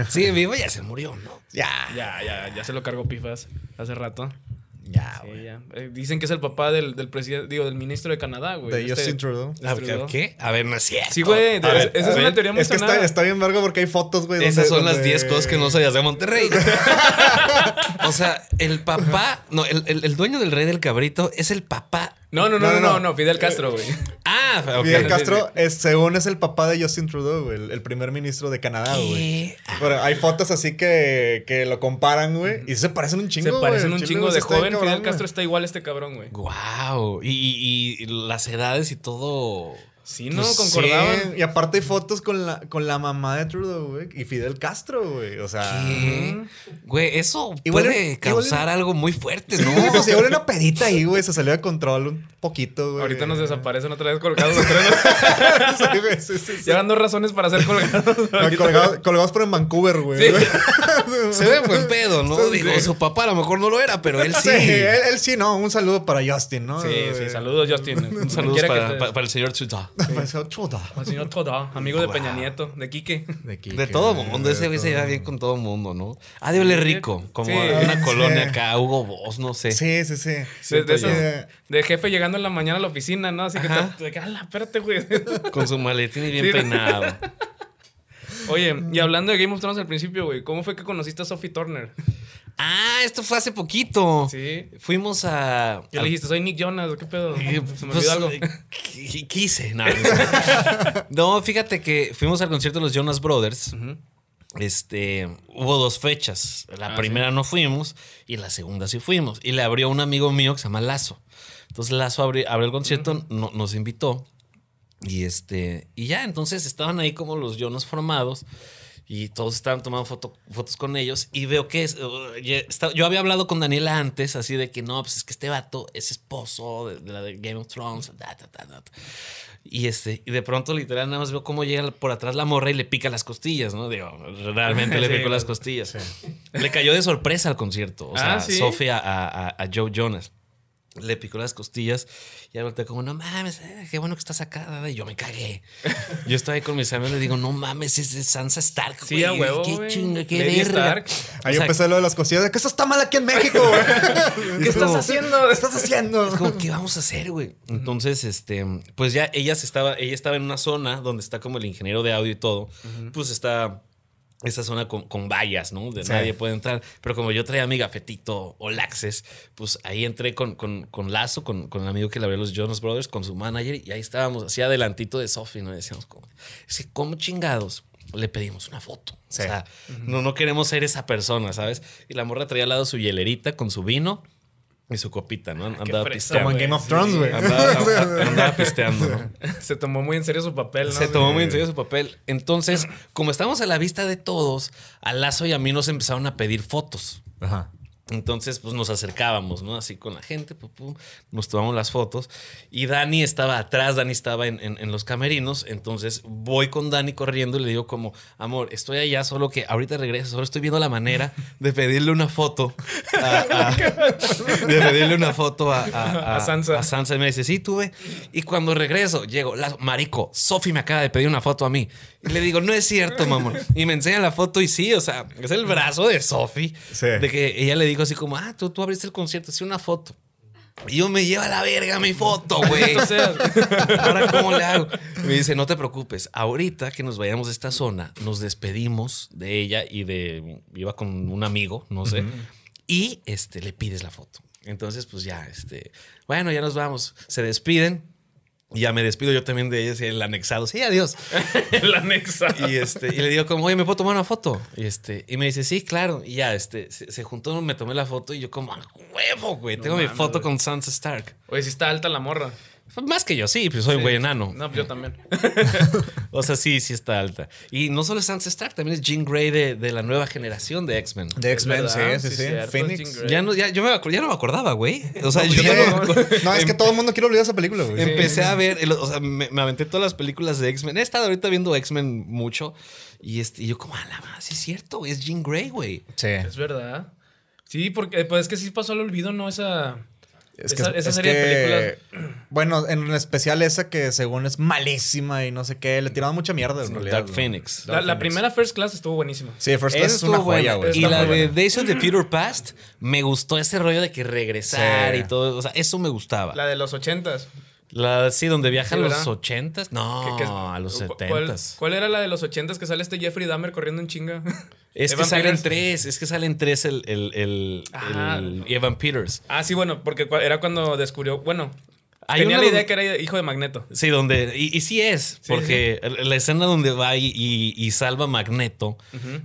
Sí, vivo ya se murió, ¿no? Ya, Ya, ya, ya se lo cargó Pifas hace rato. Ya, Sí, güey. ya. Eh, dicen que es el papá del, del presidente, digo, del ministro de Canadá, güey. De Este- Justin Trudeau. A Trudeau. ¿Qué? A ver, no es cierto. Sí, güey. Ver, Esa es una teoría muy Es que está, está bien verga porque hay fotos, güey. Esas donde- son las donde- 10 cosas que no sabías de Monterrey. o sea, el papá, no, el, el- el dueño del rey del cabrito es el papá. No, no, no, no, No, no, no, no. no, Fidel Castro, güey. Ah. Fidel Castro, es, según es el papá de Justin Trudeau, güey, el, el primer ministro de Canadá, güey. ¿Qué? Pero hay fotos así que, que lo comparan, güey. Y se parecen un chingo, Se parecen güey. un chingo de joven. cabrón, Fidel güey. Castro está igual a este cabrón, güey. Wow. Y, y- y las edades y todo. Sí, no, Pues concordaban. sí, Y aparte hay fotos con la, con la mamá de Trudeau, güey. Y Fidel Castro, güey. O sea. ¿Qué? Güey, eso Igual puede causar igual algo muy fuerte, Sí, ¿no? güey, pues igual una pedita ahí, güey. Se salió de control un poquito, güey. Ahorita nos desaparecen otra vez colgados los tres. Sí, güey, sí, sí, sí. Llevan dos razones para ser colgados. Colgados, colgados por en Vancouver, güey. Sí. Se ve buen pedo, ¿no? Sí. Digo, su papá a lo mejor no lo era, pero él sí. Sí, él, él sí, no. Un saludo para Justin, ¿no? Sí, sí, Eh, saludos, Justin. Un saludo para- para el señor Trudeau. Chuda. Al señor Toda, amigo de Peña Nieto, de Quique. De, Quique, De todo mundo, ese güey se lleva bien con todo mundo, ¿no? Ah, de rico, como Sí. una Sí. colonia acá, Hugo Boss, no sé. Sí, sí, sí. De, Siento de yo. esos- de jefe llegando en la mañana a la oficina, ¿no? Así que Ajá. te, te ala, espérate, güey. Con su maletín y bien Sí. peinado. Oye, y hablando de Game of Thrones al principio, güey, ¿cómo fue que conociste a Sophie Turner? Ah, esto fue hace poquito. Sí. Fuimos a. Yo al- le dijiste, soy Nick Jonas, ¿qué pedo? Eh, Se me pues, olvidó algo. eh, qui- Quise. No, No, fíjate que fuimos al concierto de los Jonas Brothers. Este, hubo dos fechas. La Ah, primera no fuimos y la segunda sí fuimos. Y le abrió un amigo mío que se llama Lazo. Entonces Lazo abrió, abrió el concierto, no- nos invitó. Y este, y ya, entonces estaban ahí como los Jonas formados. Y todos estaban tomando foto- fotos con ellos. Y veo que es, está- yo había hablado con Daniela antes, así de que no, pues es que este vato es esposo de, de la de Game of Thrones. da, da, da, da. Y este, y de pronto, literal, nada más veo cómo llega por atrás la morra y le pica las costillas, ¿no? Digo, realmente le Sí, picó las güey. costillas. Le cayó de sorpresa al concierto. O sea, Ah, ¿sí? Sofía a, a- a Joe Jonas. Le picó las costillas y ahorita como, no mames, eh, qué bueno que estás acá. da, da", Y yo me cagué. Yo estaba ahí con mis amigos y le digo, no mames, es de Sansa Stark. Sí, a güey, huevo, Qué chinga, qué Lady verga. Stark. Ahí O sea, empecé lo de las costillas. de que eso está mal aquí en México, güey. ¿Qué estás haciendo? ¿Qué estás haciendo? Es como, ¿qué vamos a hacer, güey? Entonces, este, pues ya ella se estaba, ella estaba en una zona donde está como el ingeniero de audio y todo. Pues está esa zona con, con vallas, ¿no? De Sí. nadie puede entrar. Pero como yo traía a mi gafetito All Access, pues ahí entré con, con, con Lazo, con, con el amigo que le abrió los Jonas Brothers, con su manager, y ahí estábamos, así adelantito de Sophie, ¿no? Y decíamos, como, es que, ¿cómo chingados? Le pedimos una foto. Sí. O sea, no, no queremos ser esa persona, ¿sabes? Y la morra traía al lado su hielerita con su vino y su copita, ¿no? Andaba fresa, pisteando. Como en Game of Thrones, güey. Andaba, andaba pisteando, ¿no? Se tomó muy en serio su papel, ¿no? Se tomó muy en serio su papel. Entonces, como estábamos a la vista de todos, a Lazo y a mí nos empezaron a pedir fotos. Ajá. Entonces, pues nos acercábamos, ¿no? Así con la gente, pum, pum, nos tomamos las fotos. Y Dani estaba atrás, Dani estaba en, en- en los camerinos. Entonces voy con Dani corriendo y le digo como, amor, estoy allá, solo que ahorita regreso, solo estoy viendo la manera de pedirle una foto. a- a- de pedirle una foto a, a- A Sansa. A Sansa. Y me dice, sí, tuve. Y cuando regreso, llego, la, marico, Sofi me acaba de pedir una foto a mí. Le digo, no es cierto, mamón. Y me enseña la foto y sí, o sea, es el brazo de Sofi. Sí. De que ella le dijo así como, ah, tú, tú abriste el concierto, sí, una foto. Y yo me lleva a la verga mi foto, güey. O sea, Ahora, ¿cómo le hago? Me dice, no te preocupes. Ahorita que nos vayamos de esta zona, nos despedimos de ella y de. Iba con un amigo, no sé. Y este, le pides la foto. Entonces, pues ya, este. Bueno, ya nos vamos. Se despiden. Y ya me despido yo también de ellos el anexado. Sí, adiós. el anexo. Y, este, y le digo como, oye, ¿me puedo tomar una foto? Y, este, y me dice, sí, claro. Y ya, este, se, se juntó, me tomé la foto y yo como, a huevo, güey. Tengo mi foto güey. con Sansa Stark. Oye, sí está alta la morra. Más que yo, sí, pues soy un güey enano. No, pues yo también. O sea, sí, sí está alta. Y no solo es Sansa Stark, también es Jean Grey de, de la nueva generación de X-Men. De X-Men, sí, sí, sí, Phoenix. Ya no, ya, yo me, ya no me acordaba, güey. O sea, No, yo no. no. No, es que todo el mundo quiere olvidar esa película, güey. Empecé a ver, el- o sea, me, me aventé todas las películas de X-Men. He estado ahorita viendo X-Men mucho. Y, este, y yo como, a la madre, sí es cierto, es Jean Grey, güey. Sí. Es verdad. Sí, porque pues es que sí pasó al olvido, ¿no? Esa. Es esa, esa es serie de que- películas. Bueno, en especial esa que según es malísima y no sé qué, le tiraban mucha mierda en realidad. Dark. Phoenix. La, la primera First Class estuvo buenísima. Sí, First Class es una estuvo joya, güey. Y la de buena. Days of the Future Past, me gustó ese rollo de que regresar Sí. y todo. O sea, eso me gustaba. La de los ochentas. La, sí, donde viajan Sí, los ¿verdad? ochentas. No, Que- que- a los ¿cu- ¿cuál, setentas. ¿Cuál era la de los ochentas que sale este Jeffrey Dahmer corriendo en chinga? Es que salen Peters. tres, es que salen tres el, el, el, Ah. el Evan Peters. Ah, sí, bueno, porque era cuando descubrió. Bueno, Hay tenía una la idea donde- que era hijo de Magneto. Sí, donde. Y, y sí es, Sí, porque la escena donde va y, y- y salva a Magneto,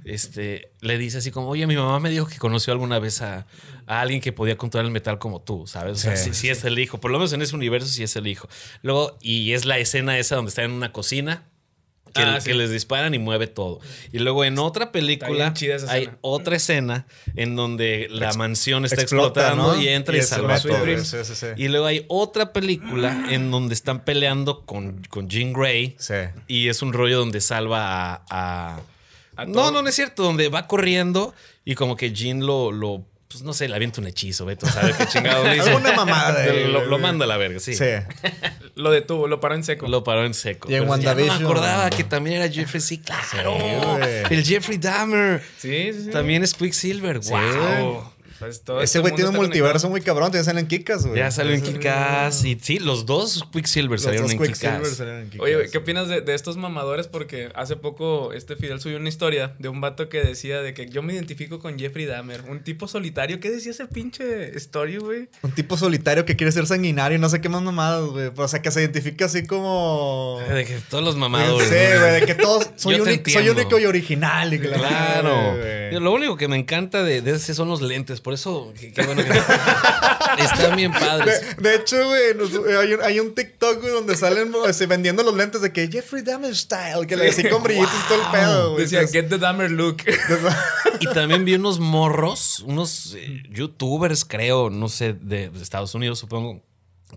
este, le dice así como: Oye, mi mamá me dijo que conoció alguna vez a, a alguien que podía controlar el metal como tú, ¿sabes? O sea, Sí. sí, sí es el hijo. Por lo menos en ese universo sí es el hijo. Luego, y es la escena esa donde está en una cocina. Que, Ah, sí. les disparan y mueve todo. Y luego en otra película hay escena. otra escena en donde la Ex- mansión está explota, explotando ¿no? y entra y, salva todo. Sí, sí, sí. Y luego hay otra película en donde están peleando con, con Jean Grey. Sí. Y es un rollo donde salva a. a- A no, no, no es cierto. Donde va corriendo y como que Jean lo. lo pues no sé, le avienta un hechizo, Beto, ¿sabes qué chingado le dice? Alguna mamada. Lo, lo manda a la verga, sí. Sí. lo detuvo, lo paró en seco. Lo paró en seco. Y en no me WandaVision. acordaba que también era Jeffrey. Sí, claro. güey. el Jeffrey Dahmer. Sí, sí, sí. También es Quicksilver. wow. Pues todo Ese este güey tiene un multiverso muy cabrón. Ya salen en Kikas, güey. Ya salió en Kick-Ass. Y sí, los dos Quicksilver Los salieron dos en Quicksilver Kick-Ass. salieron en conectado. Oye. ¿qué opinas de, de estos mamadores? Porque hace poco este Fidel subió una historia de un vato que decía de que yo me identifico con Jeffrey Dahmer, un tipo solitario. ¿Qué decía ese pinche story, güey? Un tipo solitario que quiere ser sanguinario y no sé qué más mamadas, güey. O sea, que se identifica así como. De que todos los Sí, mamadores. güey, de que todos. Soy, Yo único, soy entiendo. único y original. Y Claro. Lo único que me encanta de, de ese son los lentes. Por eso, qué, qué bueno que están bien padres. De, de hecho, güey, nos- eh, hay, un, hay un TikTok, güey, donde salen vendiendo los lentes de que Jeffrey Dahmer style, que le decía con brillitos y todo el pedo, güey. Decía, Entonces- get the Dahmer look. Y también vi unos morros, unos eh, youtubers, creo, no sé, de, de Estados Unidos, supongo.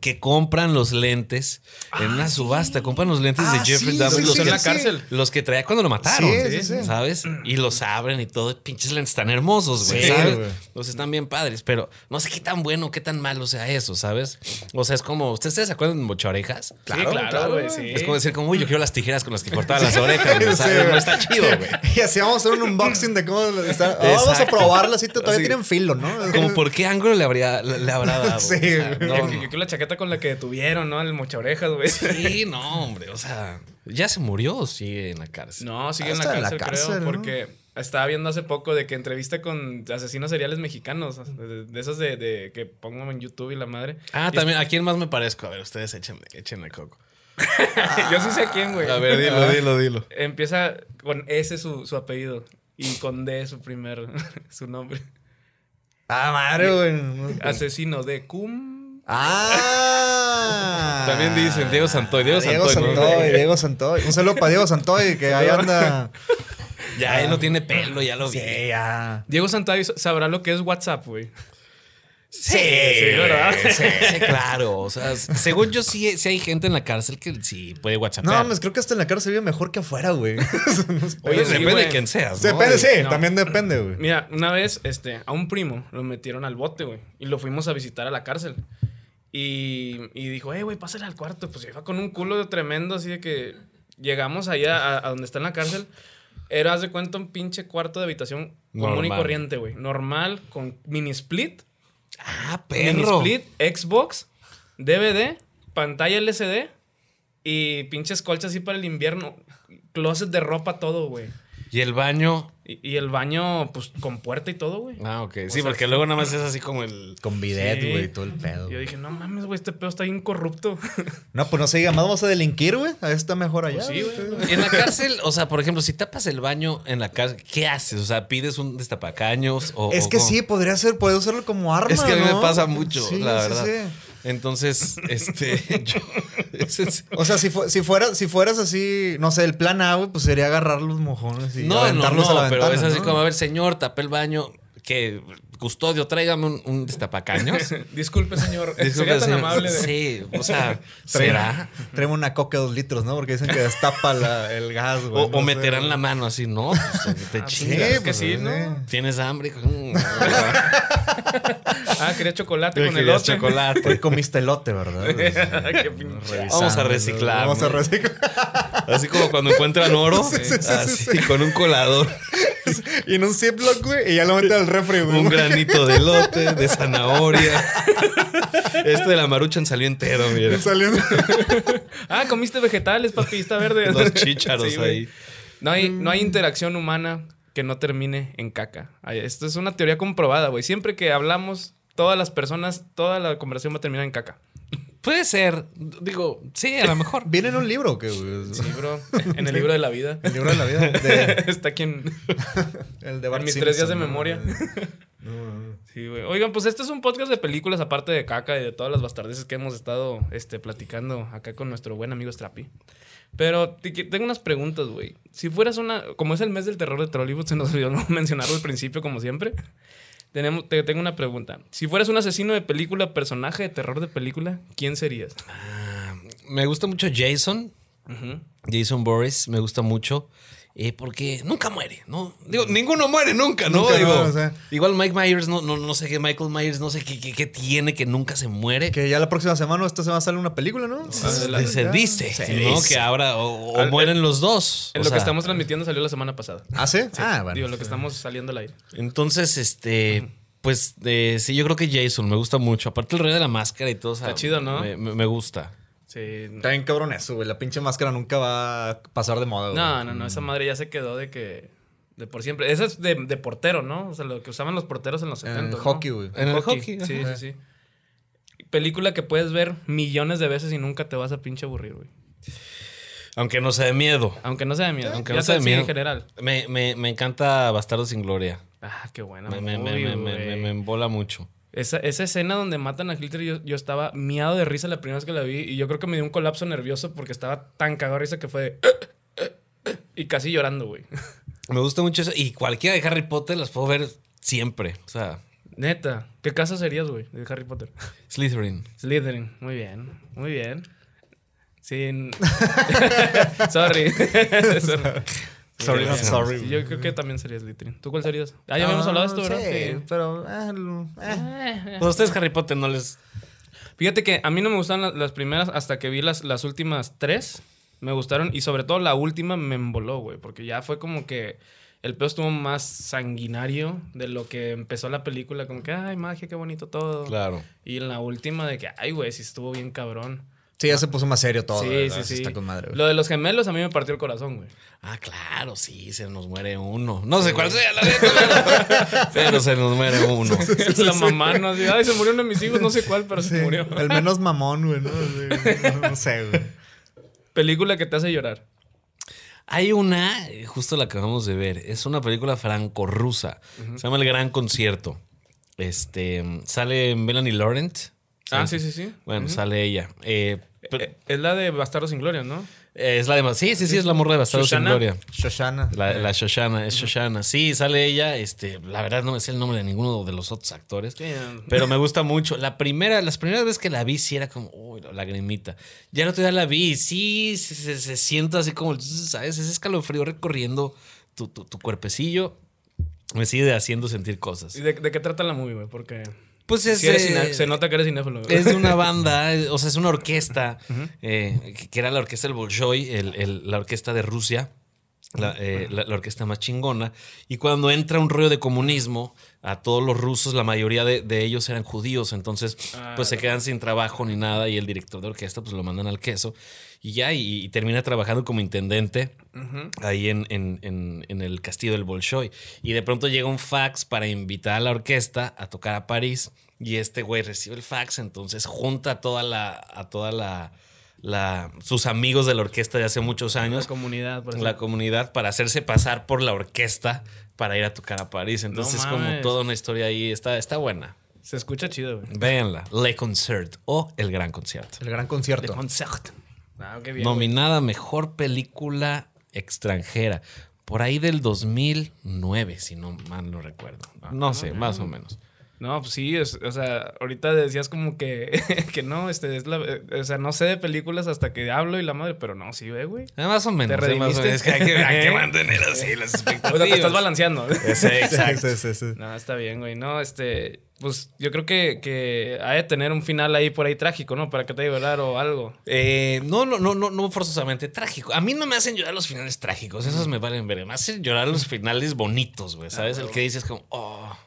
Que compran los lentes en una subasta. Compran los lentes Ah, de Jeffrey sí, Dahmer. sí, los, sí, que, en la cárcel. los que traía cuando lo mataron. Sí, sí, sí. ¿Sabes? Y los abren y todo. Pinches lentes tan hermosos, güey. Sí, ¿sabes? güey. Los están bien padres. Pero no sé qué tan bueno, qué tan malo sea eso, ¿sabes? O sea, es como. ¿Ustedes se acuerdan de mochaorejas? sí, claro, güey, sí. Es como decir, como, uy, yo quiero las tijeras con las que cortaba las orejas. Sí, ¿sabes? no está chido, güey. Y así vamos a hacer un unboxing de cómo está. Ah, vamos a Exacto. probarla, así todavía tienen filo, ¿no? Como por qué ángulo le, habría, le, le habrá dado. Sí, O sea, no, Yo- no. yo creo la chaqueta con la que detuvieron, ¿no? El mocha orejas, güey. Sí, no, hombre. O sea, ¿ya se murió o sigue en la cárcel? No, sigue en la Está en la cárcel, creo, ¿no? porque estaba viendo hace poco de que entrevista con asesinos seriales mexicanos, de, de esos de, de que pongo en YouTube y la madre. Ah, Y también, ¿a quién más me parezco? A ver, ustedes échenme, échenme coco. Yo sí sé a quién, güey. A ver, dilo, dilo, dilo. Empieza con S su, su apellido y con D su primer, su nombre. Ah, madre, güey. Asesino de cum. Ah. También dicen Diego Santoy, Diego Diego Santoy, ¿no? Santoy, Diego Santoy. Un saludo para Diego Santoy, que ahí anda. Ya él no tiene pelo, ya lo vi. Sí, ya. Diego Santayo sabrá lo que es WhatsApp, güey. Sí, ¿verdad? Sí, sí, claro. O sea, según yo, sí, sí hay gente en la cárcel que sí puede WhatsApp. No, pues creo que hasta en la cárcel vive mejor que afuera, güey. Oye, sí, depende güey. de quién seas. ¿no? Depende, sí, No. también depende, güey. Mira, una vez este, a un primo lo metieron al bote, güey. Y lo fuimos a visitar a la cárcel. Y, y dijo, eh, güey, pásale al cuarto. Pues iba con un culo tremendo, así de que llegamos allá a, a donde está en la cárcel. Era, haz de cuenta, un pinche cuarto de habitación común y corriente, güey. Normal, con mini split. Ah, Mini perro. split, Xbox, DVD, pantalla LCD y pinches colchas así para el invierno. Closet de ropa, todo, güey. Y el baño. Y, y el baño, pues, con puerta y todo, güey. Ah, ok. Sí, sea, porque luego nada más es así como el. Con bidet, Sí. güey, todo el pedo. Yo dije, no mames, güey, este pedo está bien corrupto. No, pues no se diga más, vamos a delinquir, güey. A está mejor allá. Pues sí, güey. En la cárcel, o sea, por ejemplo, si tapas el baño en la cárcel, ¿qué haces? O sea, pides un destapacaños o. Es o que cómo? sí, podría ser, puede usarlo como arma. Es que a mí me pasa mucho, Sí, la sí, verdad. sí. Entonces, este. yo- es. O sea, si, fu- si, fuera, si fueras así, no sé, el plan A, güey, pues sería agarrar los mojones y no, no, aventarlos a la no, pero ventana, es así ¿no? como, a ver, señor, tapé el baño, que custodio, tráigame un, un destapacaños. Disculpe, señor. Disculpe, Sería tan señor. amable de. Sí, o sea, ¿será? Traemos una coca de dos litros, ¿no? Porque dicen que destapa la- el gas, güey. O, no o sé, meterán la mano así, ¿no? Pues, te Ah, Sí, chingas. que pues, sí, ¿no? ¿Tienes hambre? Mm, Ah, quería chocolate Yo con quería elote. chocolate. Hoy comiste elote, ¿verdad? Qué pinche- Vamos a reciclar, Vamos a reciclar. Así como cuando encuentran oro, Sí, sí, sí, así sí. con un colador, y en un Ziploc, güey, y ya lo mete al refri, güey. un granito de elote, de zanahoria. Este de la maruchan salió entero, mira. Saliendo. Ah, comiste vegetales, papi, está verde. Los chícharos Sí, ahí. No hay, no hay interacción humana que no termine en caca. Esto es una teoría comprobada, güey. Siempre que hablamos, todas las personas, toda la conversación va a terminar en caca. Puede ser, digo, sí, a lo mejor. ¿Viene en un libro o qué, güey? Sí, bro. En el libro de la vida. El libro de la vida. de- Está aquí en, el de en Bart mis tres días de Simpson, ¿no? memoria. Sí, güey. Oigan, pues este es un podcast de películas, aparte de caca y de todas las bastardeces que hemos estado este, platicando acá con nuestro buen amigo Strapi. Pero tengo unas preguntas, güey. Si fueras una. Como es el mes del terror de Trollywood, se nos olvidó no mencionarlo al principio, como siempre. Tenemos, te tengo una pregunta. Si fueras un asesino de película, personaje de terror de película, ¿quién serías? Me gusta mucho Jason. Jason Boris, me gusta mucho. Eh, porque nunca muere, ¿no? Digo, ninguno muere nunca, ¿no? Nunca, Digo, no, o sea. Igual Mike Myers, no, no, no sé qué, Michael Myers, no sé qué, qué, qué tiene que nunca se muere. Que ya la próxima semana o esta semana sale una película, ¿no? se, la- se dice, Se ¿no? dice. Que ahora o, o Al- mueren los dos. En o lo que estamos transmitiendo salió la semana pasada. ¿Ah, sí? Ah, bueno. Digo, lo que estamos saliendo al aire. Entonces, este, pues eh, sí, yo creo que Jason me gusta mucho. Aparte el rey de la máscara y todo. o sea, Está chido, ¿no? Me gusta. Sí. Está bien cabrón eso, güey. La pinche máscara nunca va a pasar de moda, güey. No, no, no. Esa madre ya se quedó de que. De por siempre. Esa es de, de portero, ¿no? O sea, lo que usaban los porteros en los En 70. el ¿no? hockey, güey. En el hockey, Sí, ajá. sí, sí. Película que puedes ver millones de veces y nunca te vas a pinche aburrir, güey. Aunque no sea de miedo. Aunque no sea de miedo. Aunque Ya no sea de sí, miedo. en general. Me, me, me encanta Bastardo sin Gloria. Ah, qué buena. Me, me, me, movie, me, me, güey. me- me embola mucho. Esa, esa escena donde matan a Hitler, yo, yo estaba miado de risa la primera vez que la vi. Y yo creo que me dio un colapso nervioso porque estaba tan cagado de risa que fue de. Y casi llorando, güey. Me gusta mucho eso. Y cualquiera de Harry Potter las puedo ver siempre. O sea, Neta. ¿Qué casa serías, güey, de Harry Potter? Slytherin. Slytherin. Muy bien. Muy bien. Sin. sorry. sorry. Sorry, sorry. Sí, yo creo que también serías Slytherin. ¿Tú cuál serías? Ah, ya habíamos hablado de esto, ¿verdad? Sí, Sí. pero... eh, l- eh. Pues ustedes Harry Potter no les... Fíjate que a mí no me gustaron las, las primeras hasta que vi las, las últimas tres. Me gustaron y sobre todo la última me emboló, güey, porque ya fue como que el pedo estuvo más sanguinario de lo que empezó la película, como que, ay, magia, qué bonito todo. Claro. Y en la última de que, ay, güey, sí estuvo bien cabrón. Sí, ya se puso más serio todo. sí, ¿verdad? sí, sí. Está con madre, güey. Lo de los gemelos a mí me partió el corazón, güey. Ah, claro, sí, se nos muere uno. No sé cuál sea la neta, pero, pero se nos muere uno. la mamá no dice, ay, se murió uno de mis hijos, no sé cuál, pero se Sí, murió. El menos mamón, güey, ¿no? Sí, no, no sé, güey. Película que te hace llorar. Hay una, justo la acabamos de ver, es una película franco-rusa. Se llama El Gran Concierto. Este, sale Melanie Laurent. Ah, sí, sí, sí. Bueno, sale ella. Eh, pero- Eh, Es la de Bastardo sin Gloria, ¿no? es la de... Sí, sí, sí, es la morra de Bastardos sin. Gloria. Shoshana. La, la Shoshana, es Shoshana. Sí, sale ella. Este, la verdad no me sé el nombre de ninguno de los otros actores. Pero me gusta mucho. La primera, las primeras veces que la vi, sí era como, uy, la lagrimita. Ya el otro día la vi sí se, se- se siente así como, ¿sabes? Ese escalofrío recorriendo tu, tu, tu cuerpecillo. Me sigue haciendo sentir cosas. ¿Y de, de qué trata la movie, güey? Porque Pues es. eh, se nota que eres cinéfilo. es de una banda, o sea, es una orquesta, eh, que- que era la orquesta del Bolshoi, el- el- la orquesta de Rusia, la, eh, la- la orquesta más chingona. Y cuando entra un rollo de comunismo, a todos los rusos, la mayoría de, de ellos eran judíos, entonces Ah, pues se quedan sin trabajo ni nada y el director de orquesta pues lo mandan al queso y ya, y, y termina trabajando como intendente ahí en, en- en- en el castillo del Bolshoi. Y de pronto llega un fax para invitar a la orquesta a tocar a París. Y este güey recibe el fax, entonces junta a toda la. a toda la. La- sus amigos de la orquesta de hace muchos La años. comunidad, por La comunidad para hacerse pasar por la orquesta para ir a tocar a París. Entonces, es como toda una historia ahí. Está, está buena. Se escucha chido, güey. Véanla. Le Concert o El Gran Concierto. El gran concierto. concert. Ah, qué bien. Nominada Mejor Película Extranjera. Por ahí del 2009, si no mal no recuerdo. No sé, más o menos. No, pues sí, es- o sea, ahorita decías como que, que no, este, es la, o sea, no sé de películas hasta que hablo y la madre, pero no, sí ve, güey. Eh, más o menos. ¿Te eh, más o menos. Es que hay que, hay que mantener así las O sea, expectativas. te estás balanceando. Sí, exacto. Sí. No, está bien, güey. No, este, pues yo creo que, que hay de tener un final ahí por ahí trágico, ¿no? Para que te llorar o algo. Eh, no, no, no, no, no forzosamente trágico. A mí no me hacen llorar los finales trágicos. Esos me valen ver. Me hacen llorar los finales bonitos, güey. ¿Sabes? El que dices como, oh.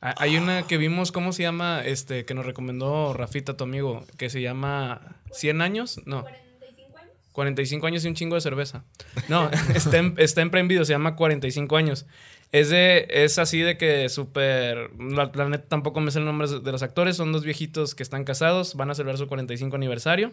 Ah, Hay una que vimos, ¿cómo se llama? Este, que nos recomendó Rafita, tu amigo, que se llama 100 años, no. 45 años. 45 años y un chingo de cerveza. No, está en, está en Prime Video, se llama 45 años. Es de, es así de que súper, la, la neta tampoco me sé el nombre de los actores, son dos viejitos que están casados, van a celebrar su 45 aniversario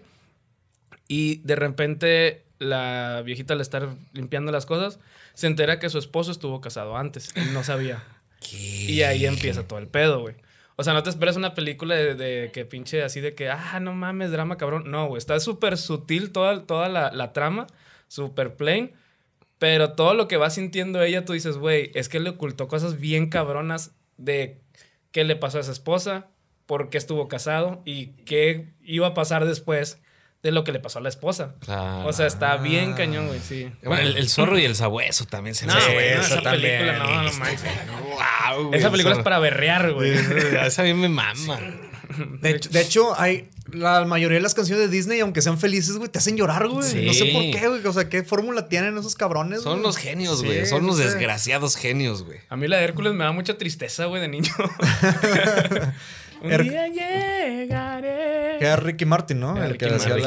y de repente la viejita al estar limpiando las cosas se entera que su esposo estuvo casado antes y no sabía. Y ahí empieza todo el pedo, güey. O sea, no te esperas una película de, de que pinche así de que, ah, no mames, drama cabrón. No, güey. Está súper sutil toda, toda la, la trama, súper plain. Pero todo lo que va sintiendo ella, tú dices, güey, es que le ocultó cosas bien cabronas de qué le pasó a esa esposa, por qué estuvo casado y qué iba a pasar después de lo que le pasó a la esposa. Claro. O sea, está bien cañón, güey, sí. Bueno, el, el zorro y el sabueso también se No, me güey, no, esa también. película, no, no manches. Wow, güey, Esa película es para berrear, güey. Esa a mí me mama. De, hecho- de hecho, hay la mayoría de las canciones de Disney, aunque sean felices, güey, te hacen llorar, güey. Sí. No sé por qué, güey. O sea, ¿qué fórmula tienen esos cabrones? Son güey? los genios, Sí, güey. Son los sé. desgraciados genios, güey. A mí la de Hércules me da mucha tristeza, güey, de niño. Un día llegaré. Que era Ricky Martin, ¿no? Era El que Ricky hacía Martin,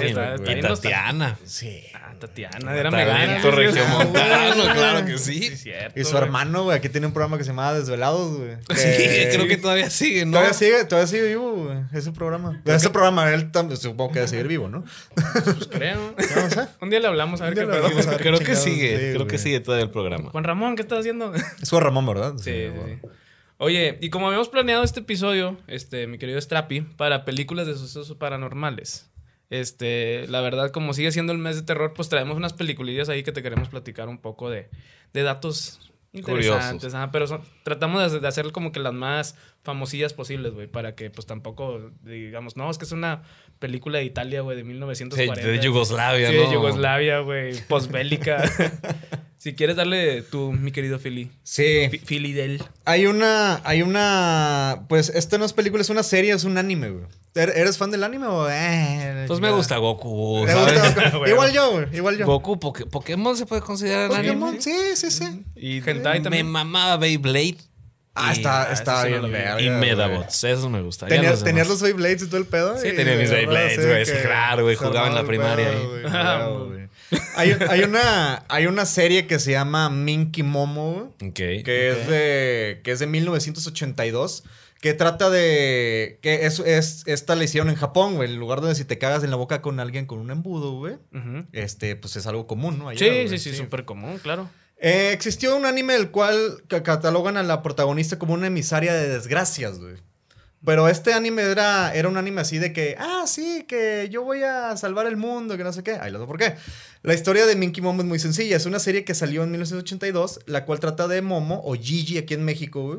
Ricky el Martin, Y bien Tatiana. Sí. Ah, Tatiana, era Talento regiomontano, claro que Sí, sí. cierto. Y su hermano, güey, aquí tiene un programa que se llama Desvelados, güey. Sí, Que- creo que todavía sigue, ¿no? Todavía sigue, todavía sigue vivo, güey. Ese programa. Ese programa, él tam- supongo que debe seguir vivo, ¿no? Pues creo. No sé. Un día le hablamos a ver qué pedo. a. Creo que sigue, sí, creo que sigue todavía el programa. Juan Ramón, ¿qué estás haciendo? Es Juan Ramón, ¿verdad? Sí, sí. Oye, y como habíamos planeado este episodio, este, mi querido Strapi, para películas de sucesos paranormales. Este, la verdad, como sigue siendo el mes de terror, pues traemos unas peliculillas ahí que te queremos platicar un poco de, de datos interesantes. ajá, pero son- tratamos de, de hacer como que las más famosillas posibles, güey, para que pues tampoco digamos, no, es que es una película de Italia, güey, de Sí, 1940. de Yugoslavia, Sí, ¿no? de Yugoslavia, güey, posbélica. si quieres darle tú, mi querido Philly. Sí. Philly del. Hay una, hay una, pues esta no es película, es una serie, es un anime, güey. ¿Er- ¿Eres fan del anime o? Eh, Pues me gusta Goku, Me ¿sabes? gusta Goku. igual yo, güey, igual yo. Goku, Poké- Pokémon se puede considerar Pokémon, anime. sí, sí, sí. Y Hentai me también. mamaba Beyblade. Ah, Y- está, está eso no bien, verga, Y. Medabots, esos me gustan. Ya Tenías, los tenías los Beyblades y todo el pedo. Sí, y- tenía mis Beyblades, güey, que claro, güey, jugaba en la primaria pedo, ahí. güey, Ah. Hay, hay una, hay una serie que se llama Minky Momo, güey. Ok. que es de que es de 1982 que trata de que es, es esta la hicieron en Japón, güey, el lugar donde si te cagas en la boca con alguien con un embudo, güey, este pues es algo común, ¿no? Allá, Sí, sí, sí, súper común, claro. Eh, existió un anime el cual ca- catalogan a la protagonista como una emisaria de desgracias, güey. Pero este anime era, era un anime así de que, ah, sí, que yo voy a salvar el mundo, que no sé qué. Ahí lo sé por qué. La historia de Minky Momo es muy sencilla. Es una serie que salió en 1982, la cual trata de Momo, o Gigi aquí en México, güey.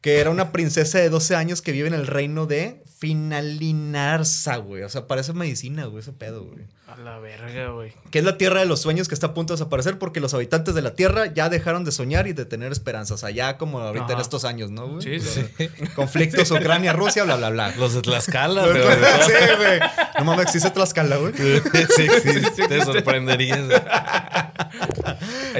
Que era una princesa de 12 años que vive en el reino de Finalinarza, güey. O sea, parece medicina, güey, ese pedo, güey. A la verga, güey. Que es la tierra de los sueños que está a punto de desaparecer porque los habitantes de la tierra ya dejaron de soñar y de tener esperanzas. O sea, ya como ahorita en estos años, ¿no, güey? Sí, sí, sí. Conflictos Ucrania-Rusia, bla, bla, bla. Los de Tlaxcala, sí, pero. güey. No mames, existe Tlaxcala, güey. sí, sí, te sorprenderías.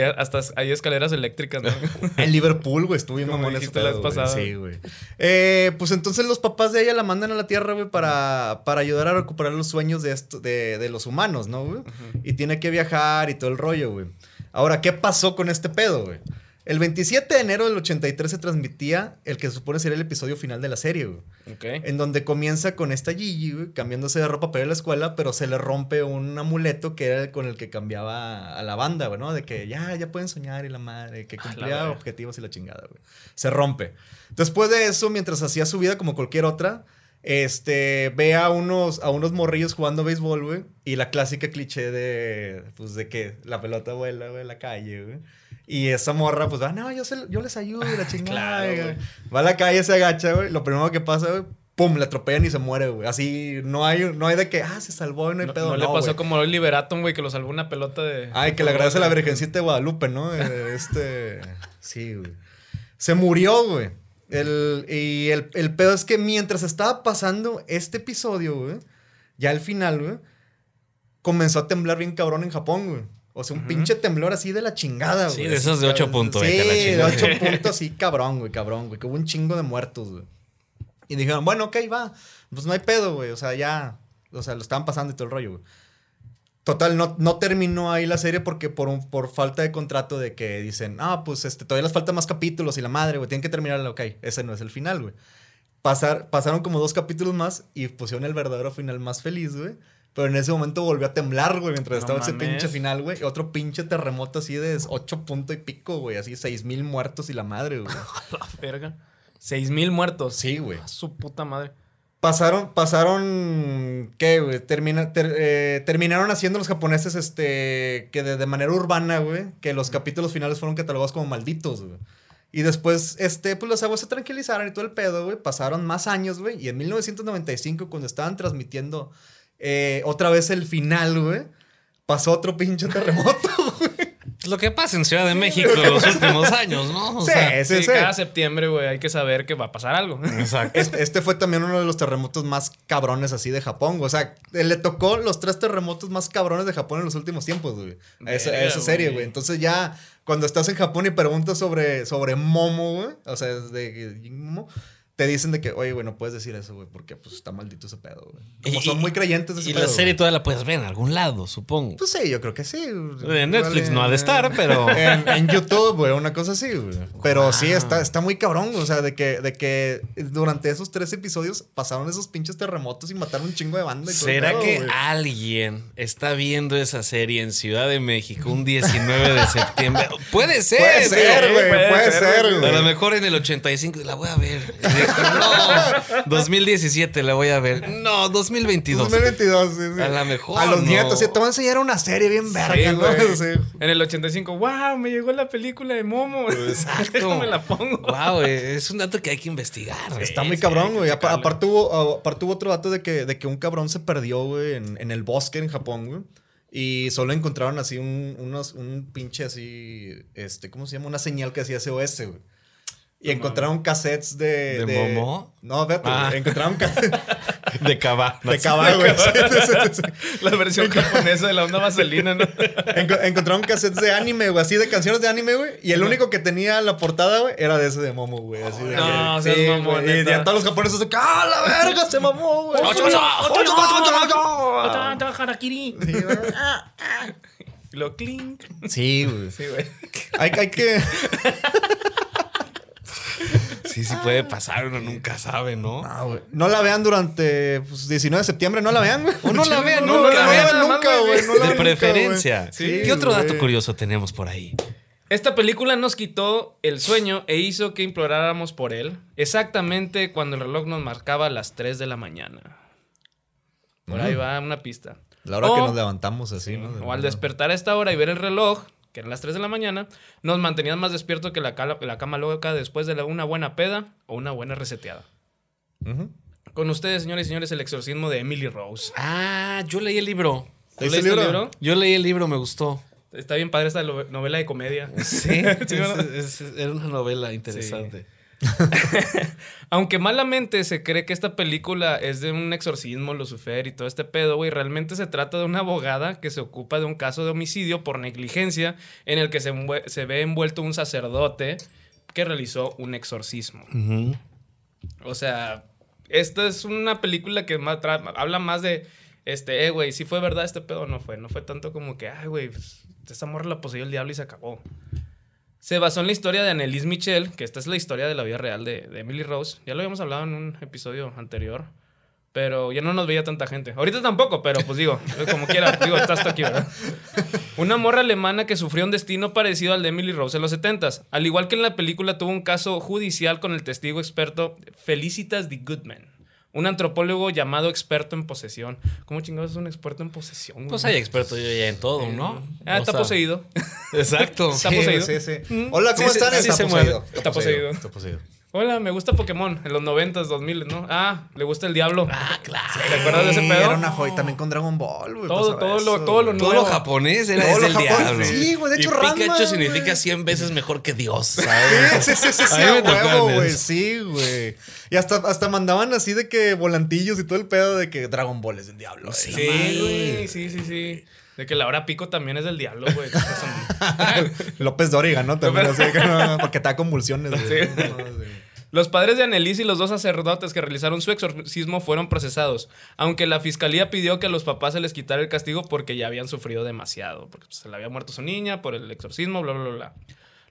Hay, hasta hay escaleras eléctricas, ¿no? En Liverpool, güey, estuvo bien mamón la pedo, vez pasada. Sí, güey. Eh, pues entonces los papás de ella la mandan a la tierra, güey, para, para ayudar a recuperar los sueños de, esto, de, de los humanos, ¿no, güey? Y tiene que viajar y todo el rollo, güey. Ahora, ¿qué pasó con este pedo, güey? El 27 de enero del 83 se transmitía el que se supone sería el episodio final de la serie, güey. Ok. En donde comienza con esta Gigi, güey, cambiándose de ropa para ir a la escuela, pero se le rompe un amuleto que era con el que cambiaba a la banda, güey, ¿no? De que ya, ya pueden soñar y la madre, que A la cumplía objetivos y la chingada, güey. Se rompe. Después de eso, mientras hacía su vida como cualquier otra, este, ve a unos, a unos morrillos jugando béisbol, güey, y la clásica cliché de, pues, de que la pelota vuela, güey, en la calle, güey. Y esa morra, pues, va, no, yo, se- yo les ayudo, y la chingada, Claro. Va a la calle, se agacha, güey. Lo primero que pasa, güey, pum, le atropellan y se muere, güey. Así, no hay, no hay de que, ah, se salvó y no hay No, pedo. no le no, pasó como el Liberatum, güey, que lo salvó una pelota de. Ay, que le agradece a la Virgencita de Guadalupe, ¿no? Eh, Este. Sí, güey. Se murió, güey. El, y el, el pedo es que mientras estaba pasando este episodio, güey, ya al final, güey, comenzó a temblar bien cabrón en Japón, güey. O sea, un pinche temblor así de la chingada, güey. Sí, de esos de ocho cabrón. puntos, Sí, de chingada. ocho puntos, sí, cabrón, güey, cabrón, güey. Que hubo un chingo de muertos, güey. Y dijeron, bueno, ok, va. Pues no hay pedo, güey. O sea, ya. O sea, lo estaban pasando y todo el rollo, güey. Total, no, no terminó ahí la serie porque por, un- por falta de contrato de que dicen, ah, pues este, todavía les falta más capítulos y la madre, güey, tienen que terminarla, ok, ese no es el final, güey. Pasar, pasaron como dos capítulos más y pusieron el verdadero final más feliz, güey. Pero en ese momento volvió a temblar, güey, mientras No estaba ese mames. pinche final, güey. Otro pinche terremoto así de ocho punto y pico, güey. Así seis mil muertos y la madre, güey. La verga. Seis mil muertos. Sí, güey. A Su puta madre. Pasaron, pasaron, ¿qué, güey? Termina- ter- eh, terminaron haciendo los japoneses, este, que de, de manera urbana, güey, que los capítulos finales fueron catalogados como malditos, güey. Y después, este, pues las aguas se tranquilizaron y todo el pedo, güey. Pasaron más años, güey. Y en 1995, cuando estaban transmitiendo eh, otra vez el final, güey, pasó otro pinche terremoto, güey. Lo que pasa en Ciudad de México los últimos años, ¿no? O Sí, sea, sí, Sí, sí. cada septiembre, güey, hay que saber que va a pasar algo. exacto. Este, este fue también uno de los terremotos más cabrones así de Japón. O sea, le tocó los tres terremotos más cabrones de Japón en los últimos tiempos, güey. A esa, a esa serie, güey. güey. Entonces ya, cuando estás en Japón y preguntas sobre, sobre Momo, güey. O sea, de Momo. Te dicen de que, oye, güey, no puedes decir eso, güey, porque pues está maldito ese pedo, güey. Como Y- son muy creyentes de ese Y pedo, la serie güey. todavía la puedes ver en algún lado, supongo. Pues sí, yo creo que sí. En Netflix no ha de estar, pero- En, en YouTube, güey, una cosa así, güey. Pero sí, está, está muy cabrón, o sea, de que, de que durante esos tres episodios pasaron esos pinches terremotos y mataron un chingo de banda. y ¿Será que güey. alguien está viendo esa serie en Ciudad de México un 19 de septiembre? Puede ser. Puede ser, güey, puede puede ser, ser, güey. A lo mejor en el 85 la voy a ver. No, 2017 la voy a ver. No, 2022. 2022, sí, sí. A lo mejor, A los no. nietos, sí, te voy a enseñar una serie bien verga, Sí, ¿no? En el 85, wow, me llegó la película de Momo. Exacto. Déjame la pongo. Wow, es un dato que hay que investigar. güey. Está muy sí, cabrón, güey. Aparte hubo, aparte hubo otro dato de que, de que un cabrón se perdió, güey, en, en el bosque en Japón, güey. Y solo encontraron así un, unos, un pinche así, este, ¿cómo se llama? Una señal que hacía SOS, güey. Y encontraron cassettes de... ¿De Momo? No, vete, Ah. Encontraron cassettes De cava. de caballo, güey. La versión japonesa de la onda vaselina, ¿no? Enco- encontraron cassettes de anime, güey, así de canciones de anime, güey. Y el único que tenía la portada, güey, era de ese de Momo, güey. Así de No, que- sí, mamón, güey, Y ya todos los japoneses de que, ¡ah, la verga! Se mamó, güey. ¡Ocho, ocho, ocho, ocho, Otra harakiri. Sí, güey. Y Lo clink. Sí, güey. Sí, güey. Hay, hay que. Sí, sí puede pasar, uno nunca sabe, ¿no? No, güey. No la vean durante pues, 19 de septiembre, no la vean, güey. O no la vean no, nunca, No, la vean nunca, güey. no la de nunca, preferencia. güey. ¿Qué otro dato curioso tenemos por ahí? Esta película nos quitó el sueño e hizo que imploráramos por él exactamente cuando el reloj nos marcaba las 3 de la mañana. Por ahí va una pista. La hora O- que nos levantamos así, ¿no? O al despertar a esta hora y ver el reloj, que eran las 3 de la mañana, nos mantenían más despiertos que la, cala- la cama loca después de la- una buena peda o una buena reseteada. Con ustedes, señores y señores, el exorcismo de Emily Rose. Ah, yo leí el libro. Yo leí el libro, me gustó. Está bien padre esta novela de comedia. Sí, Sí, es- es- era una novela interesante. Aunque malamente se cree que esta película es de un exorcismo, Lucifer y todo este pedo, güey, realmente se trata de una abogada que se ocupa de un caso de homicidio por negligencia en el que se, se ve envuelto un sacerdote que realizó un exorcismo. O sea, esta es una película que más habla más de, este, eh, güey, si fue verdad este pedo o no fue. No fue tanto como que, ay, güey, pues, esta morra la poseyó el diablo y se acabó. Se basó en la historia de Annelise Michel, que esta es la historia de la vida real de, de Emily Rose. Ya lo habíamos hablado en un episodio anterior. Pero ya no nos veía tanta gente. Ahorita tampoco, pero pues digo, como quiera, digo, estás aquí, ¿verdad? Una morra alemana que sufrió un destino parecido al de Emily Rose en los 70s. Al igual que en la película, tuvo un caso judicial con el testigo experto Felicitas de Goodman. Un antropólogo llamado experto en posesión. ¿Cómo chingados es un experto en posesión? güey? Pues hay experto yo ya en todo, ¿no? Ah, está sea, poseído. Exacto. Está Sí, poseído. Sí, sí. Hola, ¿cómo están? sí está, se poseído. mueve. Está poseído. Está poseído. Hola, me gusta Pokémon en los 90s, 2000, ¿no? Ah, le gusta el diablo. Ah, claro. ¿Te acuerdas de ese pedo? Era una joya también con Dragon Ball, güey. Todo- todo lo- todo lo güey. Todo nuevo. lo japonés era Todo es lo el japonés, diablo. sí, güey, de hecho, y Ranma, Pikachu significa 100 veces mejor que Dios, ¿sabes? Sí, sí, sí, sí, huevo, güey. Sí, güey. Y hasta, hasta mandaban así de que volantillos y todo el pedo de que Dragon Ball es el diablo. Sí. güey. Sí, güey, sí, sí, sí. De que la hora pico también es del diablo, güey. López Dóriga, ¿no? También así que no, porque te da convulsiones, güey. Sí. No, sí. Los padres de Annelise y los dos sacerdotes que realizaron su exorcismo fueron procesados, aunque la fiscalía pidió que a los papás se les quitara el castigo porque ya habían sufrido demasiado, porque pues, se le había muerto su niña por el exorcismo, bla, bla, bla, bla.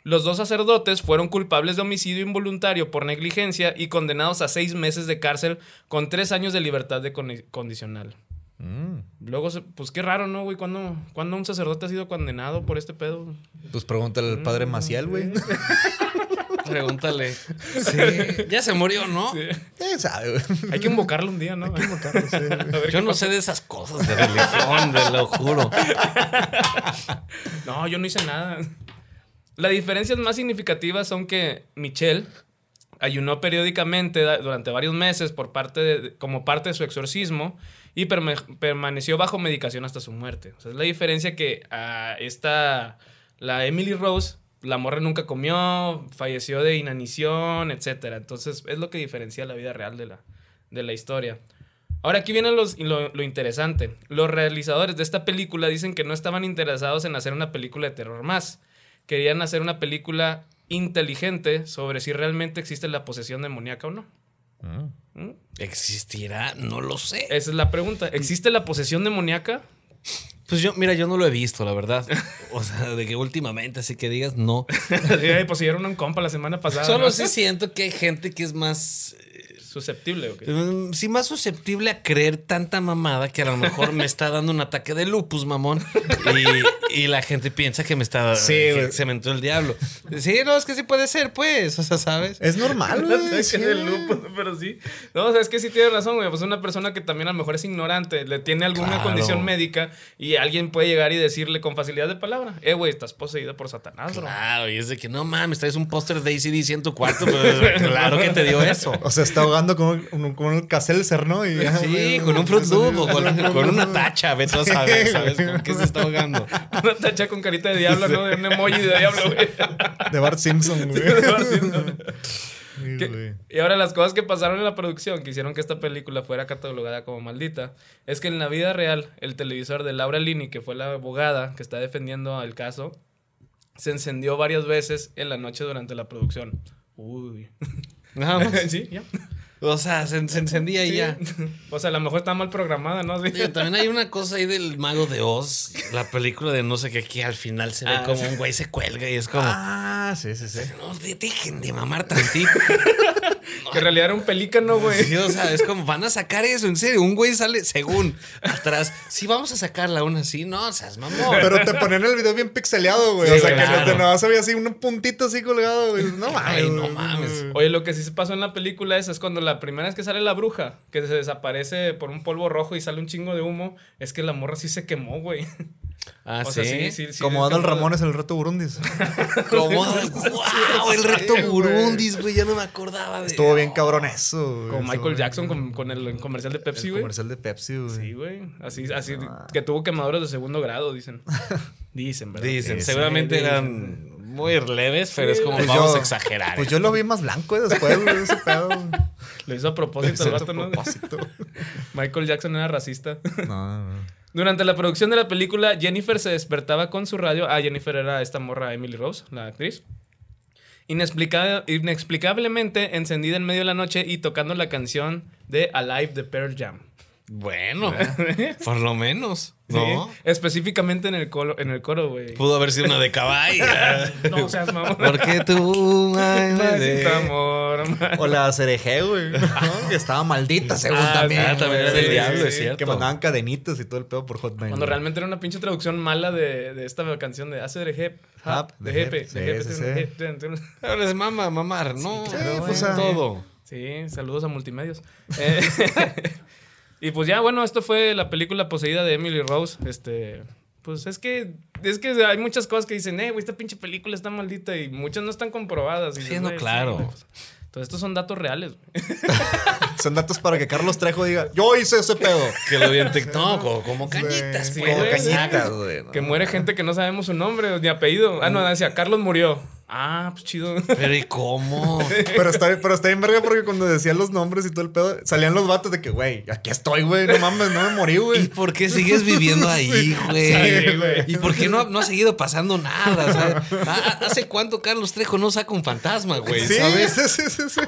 Los dos sacerdotes fueron culpables de homicidio involuntario por negligencia y condenados a seis meses de cárcel con tres años de libertad de condicional. Mm. Luego, pues qué raro, ¿no, güey? ¿Cuándo, cuándo un sacerdote ha sido condenado por este pedo? Pues pregúntale al padre Maciel, güey. Pregúntale. Sí. Ya se murió, ¿no? Eh, sabe, güey. Hay que invocarlo un día, ¿no? Carlos, sí, güey. A ver Yo no sé de esas cosas de religión, te lo juro. No, yo no hice nada. Las diferencias más significativas son que Michelle ayunó periódicamente durante varios meses por parte de- como parte de su exorcismo y permaneció bajo medicación hasta su muerte. Es la diferencia que a esta, la Emily Rose, la morra nunca comió, falleció de inanición, etc. Entonces es lo que diferencia la vida real de la, de la historia. Ahora aquí viene los- lo, lo interesante. Los realizadores de esta película dicen que no estaban interesados en hacer una película de terror más. Querían hacer una película inteligente sobre si realmente existe la posesión demoníaca o no. ¿Mm? ¿Existirá? No lo sé. Esa es la pregunta. ¿Existe la posesión demoníaca? Pues yo, mira, yo no lo he visto, la verdad. O sea, de que últimamente, así que digas, no. Así, ay, Poseyeron a un compa la semana pasada. Solo ¿no? sí siento que hay gente que es más. Susceptible, ¿o qué? mm, Sí, más susceptible a creer tanta mamada que a lo mejor me está dando un ataque de lupus, mamón. Y, y la gente piensa que me está. Sí, que güey. se me entró el diablo. Sí, no, es que sí puede ser, pues. O sea, ¿sabes? Es normal, Un güey. ataque sí. de lupus, pero sí. No, o sea, es que sí tiene razón, güey. Pues una persona que también a lo mejor es ignorante, le tiene alguna Claro. condición médica y alguien puede llegar y decirle con facilidad de palabra, eh, güey, estás poseído por Satanás, bro. Claro, y es de que no mames, traes un póster de tu cuarto, pues claro que te dio eso. O sea, está ahogando con, un- con un Caselser, ¿no? Y, Sí, con un Fruit Loop o con, con un con una tacha, vete a saber, ¿sabes? ¿Con qué se está ahogando? Una tacha con carita de diablo, ¿no? De un emoji de diablo, güey. De Bart Simpson, güey. Sí, ¿Qué? güey. Y ahora las cosas que pasaron en la producción que hicieron que esta película fuera catalogada como maldita es que en la vida real el televisor de Laura Linney, que fue la abogada que está defendiendo el caso, se encendió varias veces en la noche durante la producción. Uy. Nada más. sí, ya. O sea, se, se encendía y ya. O sea, a lo mejor está mal programada, ¿no? Sí. También hay una cosa ahí del Mago de Oz, la película de no sé qué, que al final se ve Ah, como sí. un güey se cuelga y es como, Ah, sí, sí, sí. no, de- dejen de mamar tantito. Que en realidad era un pelícano, güey. Sí, o sea, es como, van a sacar eso, en serio, un güey sale, según, atrás, sí, vamos a sacarla aún así, no, seas mamón. Pero te ponían el video bien pixeleado, güey. Sí, o sea, que claro. de nada veía así un puntito así colgado, güey. No mames. Ay, no mames. Oye, lo que sí se pasó en la película esa es cuando la primera vez que sale la bruja, que se desaparece por un polvo rojo y sale un chingo de humo, es que la morra sí se quemó, güey. Ah, O sí. sea, sí, sí, sí. Como Adal descansó. Ramones el reto Burundis. Como, wow, el reto. Burundis, güey, ya no me acordaba de Estuvo bien cabrón eso. Como Michael Jackson con, con el comercial de Pepsi, El güey. comercial de Pepsi, güey. Sí, güey. Así, así que tuvo quemaduras de segundo grado, dicen. Dicen, ¿verdad? Dicen, Sí, seguramente dicen. eran muy leves, pero Sí, es como Pues vamos yo- a exagerar. Pues yo lo vi más blanco eh, después, güey, ese pedo. Lo hizo a propósito propósito. Michael Jackson era racista. No, no. Durante la producción de la película, Jennifer se despertaba con su radio. Ah, Jennifer era esta morra Emily Rose, la actriz. Inexplica- inexplicablemente encendida en medio de la noche y tocando la canción de Alive de Pearl Jam. Bueno, por lo menos, Sí, ¿no? Específicamente en el coro, en el coro, güey. Pudo haber sido una de caballo. No seas mamón. Porque tú, ay, de- amor, man. O la cereje, güey. ¿no? Que estaba maldita, según Ah, también. ah, también era del diablo, es cierto. Que mandaban cadenitas y todo el pedo por Hotmail. Cuando realmente era una pinche traducción mala de, de esta canción de hace de Hap, hap, de tiene- Ahora es mama, mamar, no. Sí, pero pues, todo. Sí, saludos a Multimedios. Eh, y pues ya, bueno, esto fue la película poseída de Emily Rose. Este, pues es que, es que hay muchas cosas que dicen, eh, güey, esta pinche película está maldita y muchas no están comprobadas. Y Sí, dices, no, "Güey, claro. pues". Entonces, estos son datos reales. güey. Son datos para que Carlos Trejo diga, yo hice ese pedo. Que lo vi en TikTok, o como cañitas, Sí, pues. Como cañitas, güey. ¿no? Que muere gente que no sabemos su nombre ni apellido. Ah, no, decía, Carlos murió. Ah, pues chido. Pero ¿y cómo? Pero está, pero está bien verga porque cuando decían los nombres y todo el pedo, salían los vatos de que, güey, aquí estoy, güey, no mames, no me morí, ¿Y güey. por qué sigues viviendo ahí, güey? Sí, güey. ¿Y por qué no, no ha seguido pasando nada? O sea, ¿ha- ¿Hace cuánto Carlos Trejo no saca un fantasma, güey? Sí, ¿Sabes? sí, sí, sí, sí.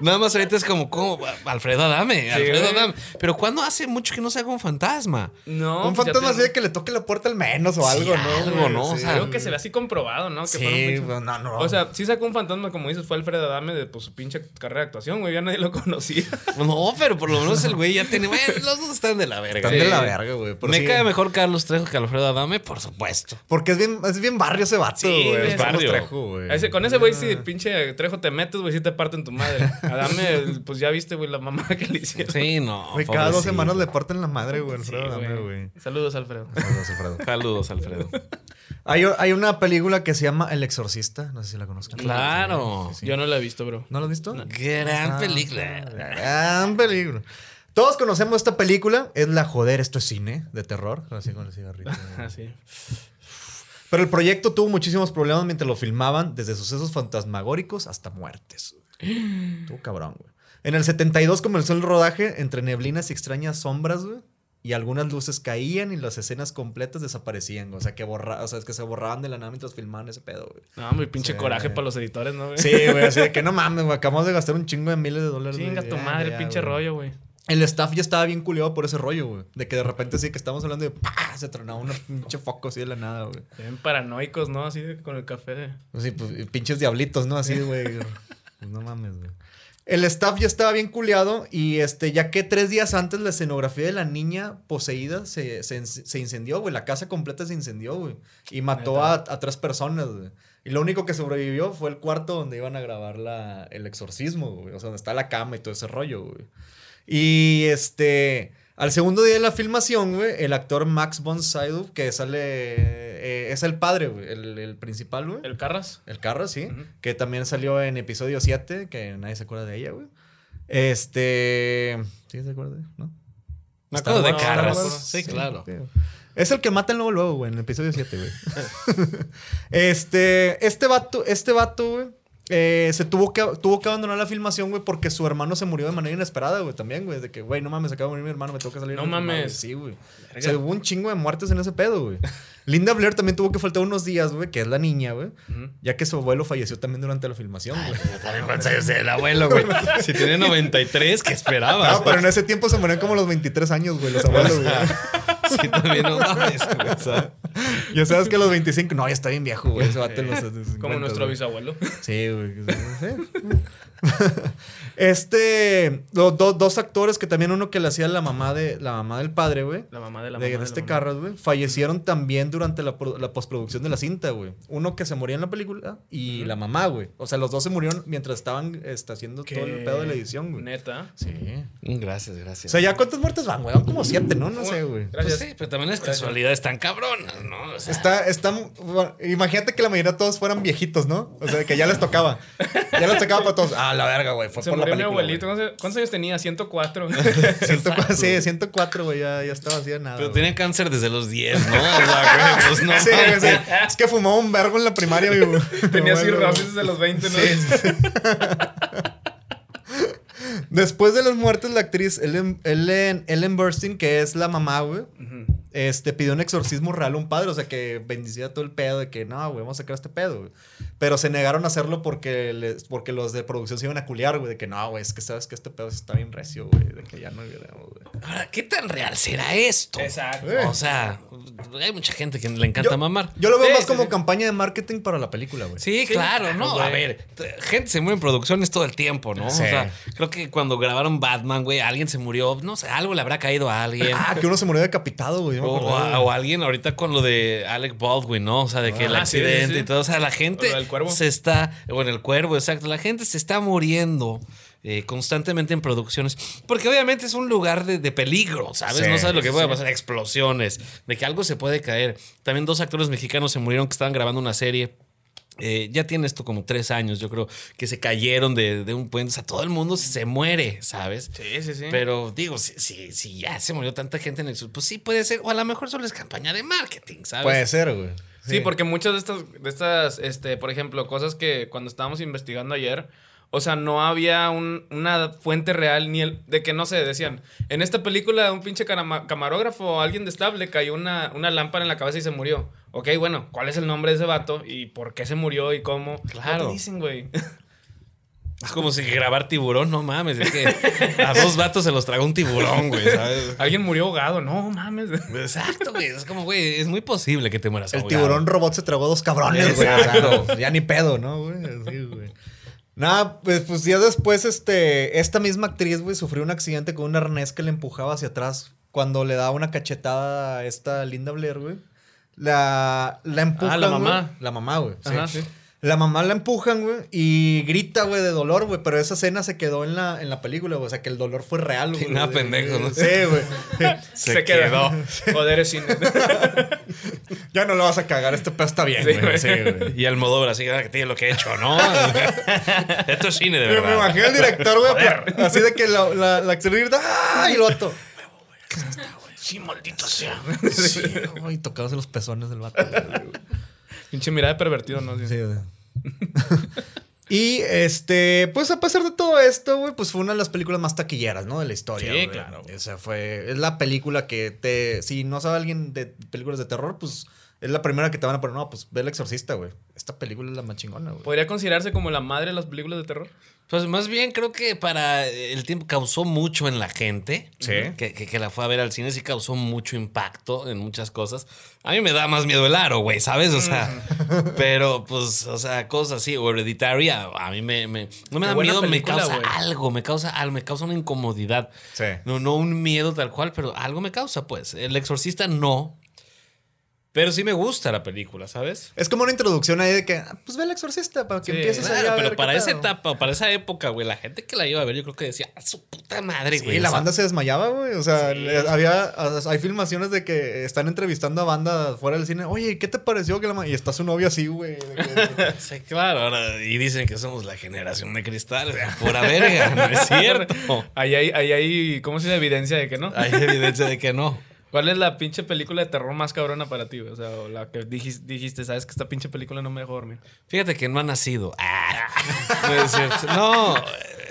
Nada más ahorita es como, como Alfredo Adame, Alfredo. Adame. Pero ¿cuándo hace mucho que no saca un fantasma? No. Un pues fantasma así de que le toque la puerta al menos o Sí, algo, ¿no? algo? ¿no? O sea, Creo que se ve así comprobado, ¿no? Que fueron Sí, muchos- pues, no, no. O sea, sí sacó un fantasma, como dices, fue Alfredo Adame de pues, su pinche carrera de actuación, güey. Ya nadie lo conocía. No, pero por lo menos el güey ya tiene. Bueno, los dos están de la verga. están Sí. de la verga, güey. Me sí. cae mejor Carlos Trejo que Alfredo Adame, por supuesto. Porque es bien, es bien barrio ese vato, Sí, güey. Es barrio. Trejo, güey. Ese- con ese güey, si pinche Trejo te metes, güey, sí te parten tu madre. Adame, pues ya viste, güey, la mamá que le hicieron. Sí, no. Güey, cada dos semanas le parten la madre, güey. Sí, Alfredo Adame, güey. Saludos, Alfredo. Saludos, Alfredo. Saludos, Alfredo. Hay, hay una película que se llama El Exorcista. No sé si la conozcan. Claro. Yo no la he visto, bro. ¿No la has visto? Gran película. Gran película. Todos conocemos esta película. Es la joder, esto es cine de terror. Así con el cigarrito. Así. Pero el proyecto tuvo muchísimos problemas mientras lo filmaban, desde sucesos fantasmagóricos hasta muertes. Estuvo cabrón, güey. En el 72 comenzó el rodaje entre neblinas y extrañas sombras, güey. Y algunas luces caían y las escenas completas desaparecían. O sea, que borra, o sea, es que se borraban de la nada mientras filmaban ese pedo, güey. No, mi pinche Sí. coraje para los editores, ¿no, güey? Sí, güey, así de que no mames, güey. Acabamos de gastar un chingo de miles de dólares. Chinga tu madre, ya, pinche güey. rollo, güey. El staff ya estaba bien culiado por ese rollo, güey. De que de repente sí que estamos hablando de ¡pah! se tronaba un pinche foco así de la nada, güey. Se ven paranoicos, ¿no? Así de- con el café. de- Sí, pues pinches diablitos, ¿no? Así, güey. No mames, güey. El staff ya estaba bien culeado y este, ya que tres días antes la escenografía de la niña poseída se, se, se incendió, güey. La casa completa se incendió, güey. Y mató a, a tres personas, güey. Y lo único que sobrevivió fue el cuarto donde iban a grabar la, el exorcismo, güey. O sea, donde está la cama y todo ese rollo, güey. Y este. Al segundo día de la filmación, güey, el actor Max von Sydow, que sale. eh, es el padre, güey, el, el principal, güey. ¿El Carras? El carro, sí. Que también salió en episodio 7, que nadie se acuerda de ella, güey. Este. ¿Sí se acuerda? ¿No? Me Está acuerdo de Carras. ¿no? Sí, claro. sí. Es el que matan luego, luego, güey, en el episodio 7, güey. este. Este vato, este vato, güey. Eh, se tuvo que, tuvo que abandonar la filmación, güey, porque su hermano se murió de manera inesperada, güey, también, güey. De que, güey, no mames, acaba de morir mi hermano, me tengo que salir. No mames. Sí, güey. O sea, hubo un chingo de muertes en ese pedo, güey. Linda Blair también tuvo que faltar unos días, güey, que es la niña, güey. Ya que su abuelo falleció también durante la filmación, güey. Cuántos años el abuelo, güey. Si tiene 93, ¿qué esperabas? No, pero en ese tiempo se morían como los 23 años, güey, los abuelos, güey. Sí, también no mames, güey. Sea, Ya sabes que a los 25, no, ya está bien viejo, güey. Ese vato en los 50, Como nuestro güey. bisabuelo. Sí, güey. sí. Este, do- do- dos actores que también uno que le hacía la mamá de la mamá del padre, güey. La mamá de la De, mamá. de este. Carras, güey. Fallecieron también durante la, la postproducción de la cinta, güey. Uno que se moría en la película y la mamá, güey. O sea, los dos se murieron mientras estaban este, haciendo todo el pedo de la edición, güey. Neta. Sí. gracias, O gracias. sea, ¿ya cuántas muertes van, güey? Van como siete, ¿no? No sé, güey. Pues Gracias. sí, pero también las casualidades tan cabronas, ¿no? O sea, Está, está, bueno, imagínate que la mayoría de todos fueran viejitos, ¿no? O sea, que ya les tocaba. Ya les tocaba para todos. Ah, la verga, güey. Fue Se por la murió mi película, abuelito. ¿Cuántos, cuántos años tenía? 104. güey. 104, sí, 104, güey. Ya, ya estaba así de nada. pero güey. tenía cáncer desde los 10, ¿no? O sea, güey, pues no. Sí, sí. Es que fumaba un vergo en la primaria, güey. tenía cirrosis desde los 20, ¿no? Después de las muertes, la actriz Ellen, Ellen, Ellen Burstyn, que es la mamá, güey, Ujú. Este, pidió un exorcismo real a un padre, o sea, que bendiciera todo el pedo de que, no, güey, vamos a sacar este pedo, güey. Pero se negaron a hacerlo porque, les, porque los de producción se iban a culiar, güey, de que, no, güey, es que sabes que este pedo está bien recio, güey, de que ya no queremos, güey. Ahora, ¿qué tan real será esto? Exacto. Eh. O sea, hay mucha gente que le encanta Yo- mamar. Yo lo veo Sí, más sí, como sí. campaña de marketing para la película, güey. Sí, Sí, claro, ¿no? güey. A ver, gente se muere en producciones todo el tiempo, ¿no? Sí. O sea, creo que cuando grabaron Batman, güey, alguien se murió, no sé, algo le habrá caído a alguien. Ah, que uno se murió decapitado, güey. Yo O, a- alguien ahorita con lo de Alec Baldwin, ¿no? O sea, de que el Ah, sí, sí, accidente sí. y todo. O sea, la gente se está. Bueno, el cuervo, exacto. La gente se está muriendo. eh, constantemente en producciones. Porque obviamente es un lugar de, de peligro, ¿sabes? Sí, no sabes lo que puede sí. pasar. Explosiones. De que algo se puede caer. También dos actores mexicanos se murieron que estaban grabando una serie. Eh, ya tiene esto como tres años, yo creo, que se cayeron de, de un puente. O sea, todo el mundo se muere, ¿sabes? Sí, sí, sí. Pero digo, si, si, si ya se murió tanta gente en el sur, pues sí puede ser. O a lo mejor solo es campaña de marketing, ¿sabes? Puede ser, güey. Sí, porque muchas de estas, de estas, este, por ejemplo, cosas que cuando estábamos investigando ayer, o sea, no había un- una fuente real ni el, de que no sé, decían, en esta película un pinche camarógrafo o alguien de staff le cayó una, una lámpara en la cabeza y se murió. Ok, bueno, ¿cuál es el nombre de ese vato y por qué se murió y cómo? Claro. Te dicen, güey. Es como si grabar tiburón, no mames. Es que a dos vatos se los tragó un tiburón, güey, ¿sabes? Alguien murió ahogado, no mames. Exacto, güey. Es como, güey, es muy posible que te mueras El ahogado. tiburón robot se tragó dos cabrones, güey. O Exacto. sea, ya ni pedo, ¿no, güey? Así, güey. Nada, pues, pues ya después, este, esta misma actriz, güey, sufrió un accidente con un arnés que le empujaba hacia atrás cuando le daba una cachetada a esta Linda Blair, güey. La, la empujan, Ah, la mamá. La mamá, güey. sí. Sí. La mamá la empujan, güey, y grita, güey, de dolor, güey. Pero esa escena se quedó en la, en la película, güey. O sea, que el dolor fue real, güey. Sí, nada, De- pendejo, ¿no? Sí, güey. Se, quedó. Joder, es cine. Ya no lo vas a cagar, este pedo está bien, Sí, güey. Sí, güey. Y Almodóvar así que tiene lo que he hecho, ¿no? Esto es cine de Me, me verdad. imagino el director, güey, así de que la, la, la actriz grita, ¡ah! Y el vato. Sí, maldito sea. Sí, güey, tocándose los pezones del vato. güey. Pinche mirada de pervertido, ¿no? Sí, güey. Y este, pues a pesar de todo esto, güey, pues fue una de las películas más taquilleras, ¿no? De la historia. Sí, güey. claro. Esa fue, es la película que te, si no sabe alguien de películas de terror, pues es la primera que te van a poner, no, pues ve el exorcista, güey. Esta película es la más chingona, güey. ¿Podría considerarse como la madre de las películas de terror? Pues más bien creo que para el tiempo causó mucho en la gente. Sí. Que, que- que la fue a ver al cine, sí causó mucho impacto en muchas cosas. A mí me da más miedo el aro, güey, ¿sabes? O sea, pero pues, o sea, cosas así, o Hereditary, a, mí me, me- no me Qué da miedo, me causa algo, me causa algo, me causa una incomodidad. Sí. No, no un miedo tal cual, pero algo me causa, pues. El exorcista no. Pero sí me gusta la película, ¿sabes? Es como una introducción ahí de que, ah, pues ve el exorcista para que Sí, empieces Claro, a ver pero qué para esa pedo. etapa, para esa época, güey, la gente que la iba a ver, yo creo que decía, a su puta madre, güey. Sí, o la sea, banda se desmayaba, güey. O sea, había, hay filmaciones de que están entrevistando a banda fuera del cine. Oye, ¿qué te pareció? que la ma-?" Y está su novia así, güey. Sí, claro, ahora, y dicen que somos la generación de cristal, pura verga, no es cierto. Ahí hay, ahí hay, ¿cómo se dice? Evidencia de que no. Hay evidencia de que no. ¿Cuál es la pinche película de terror más cabrona para ti? O sea, o la que dijiste, dijiste, sabes que esta pinche película no me dejó dormir. Fíjate que no ha nacido. Ah. No, cierto. No,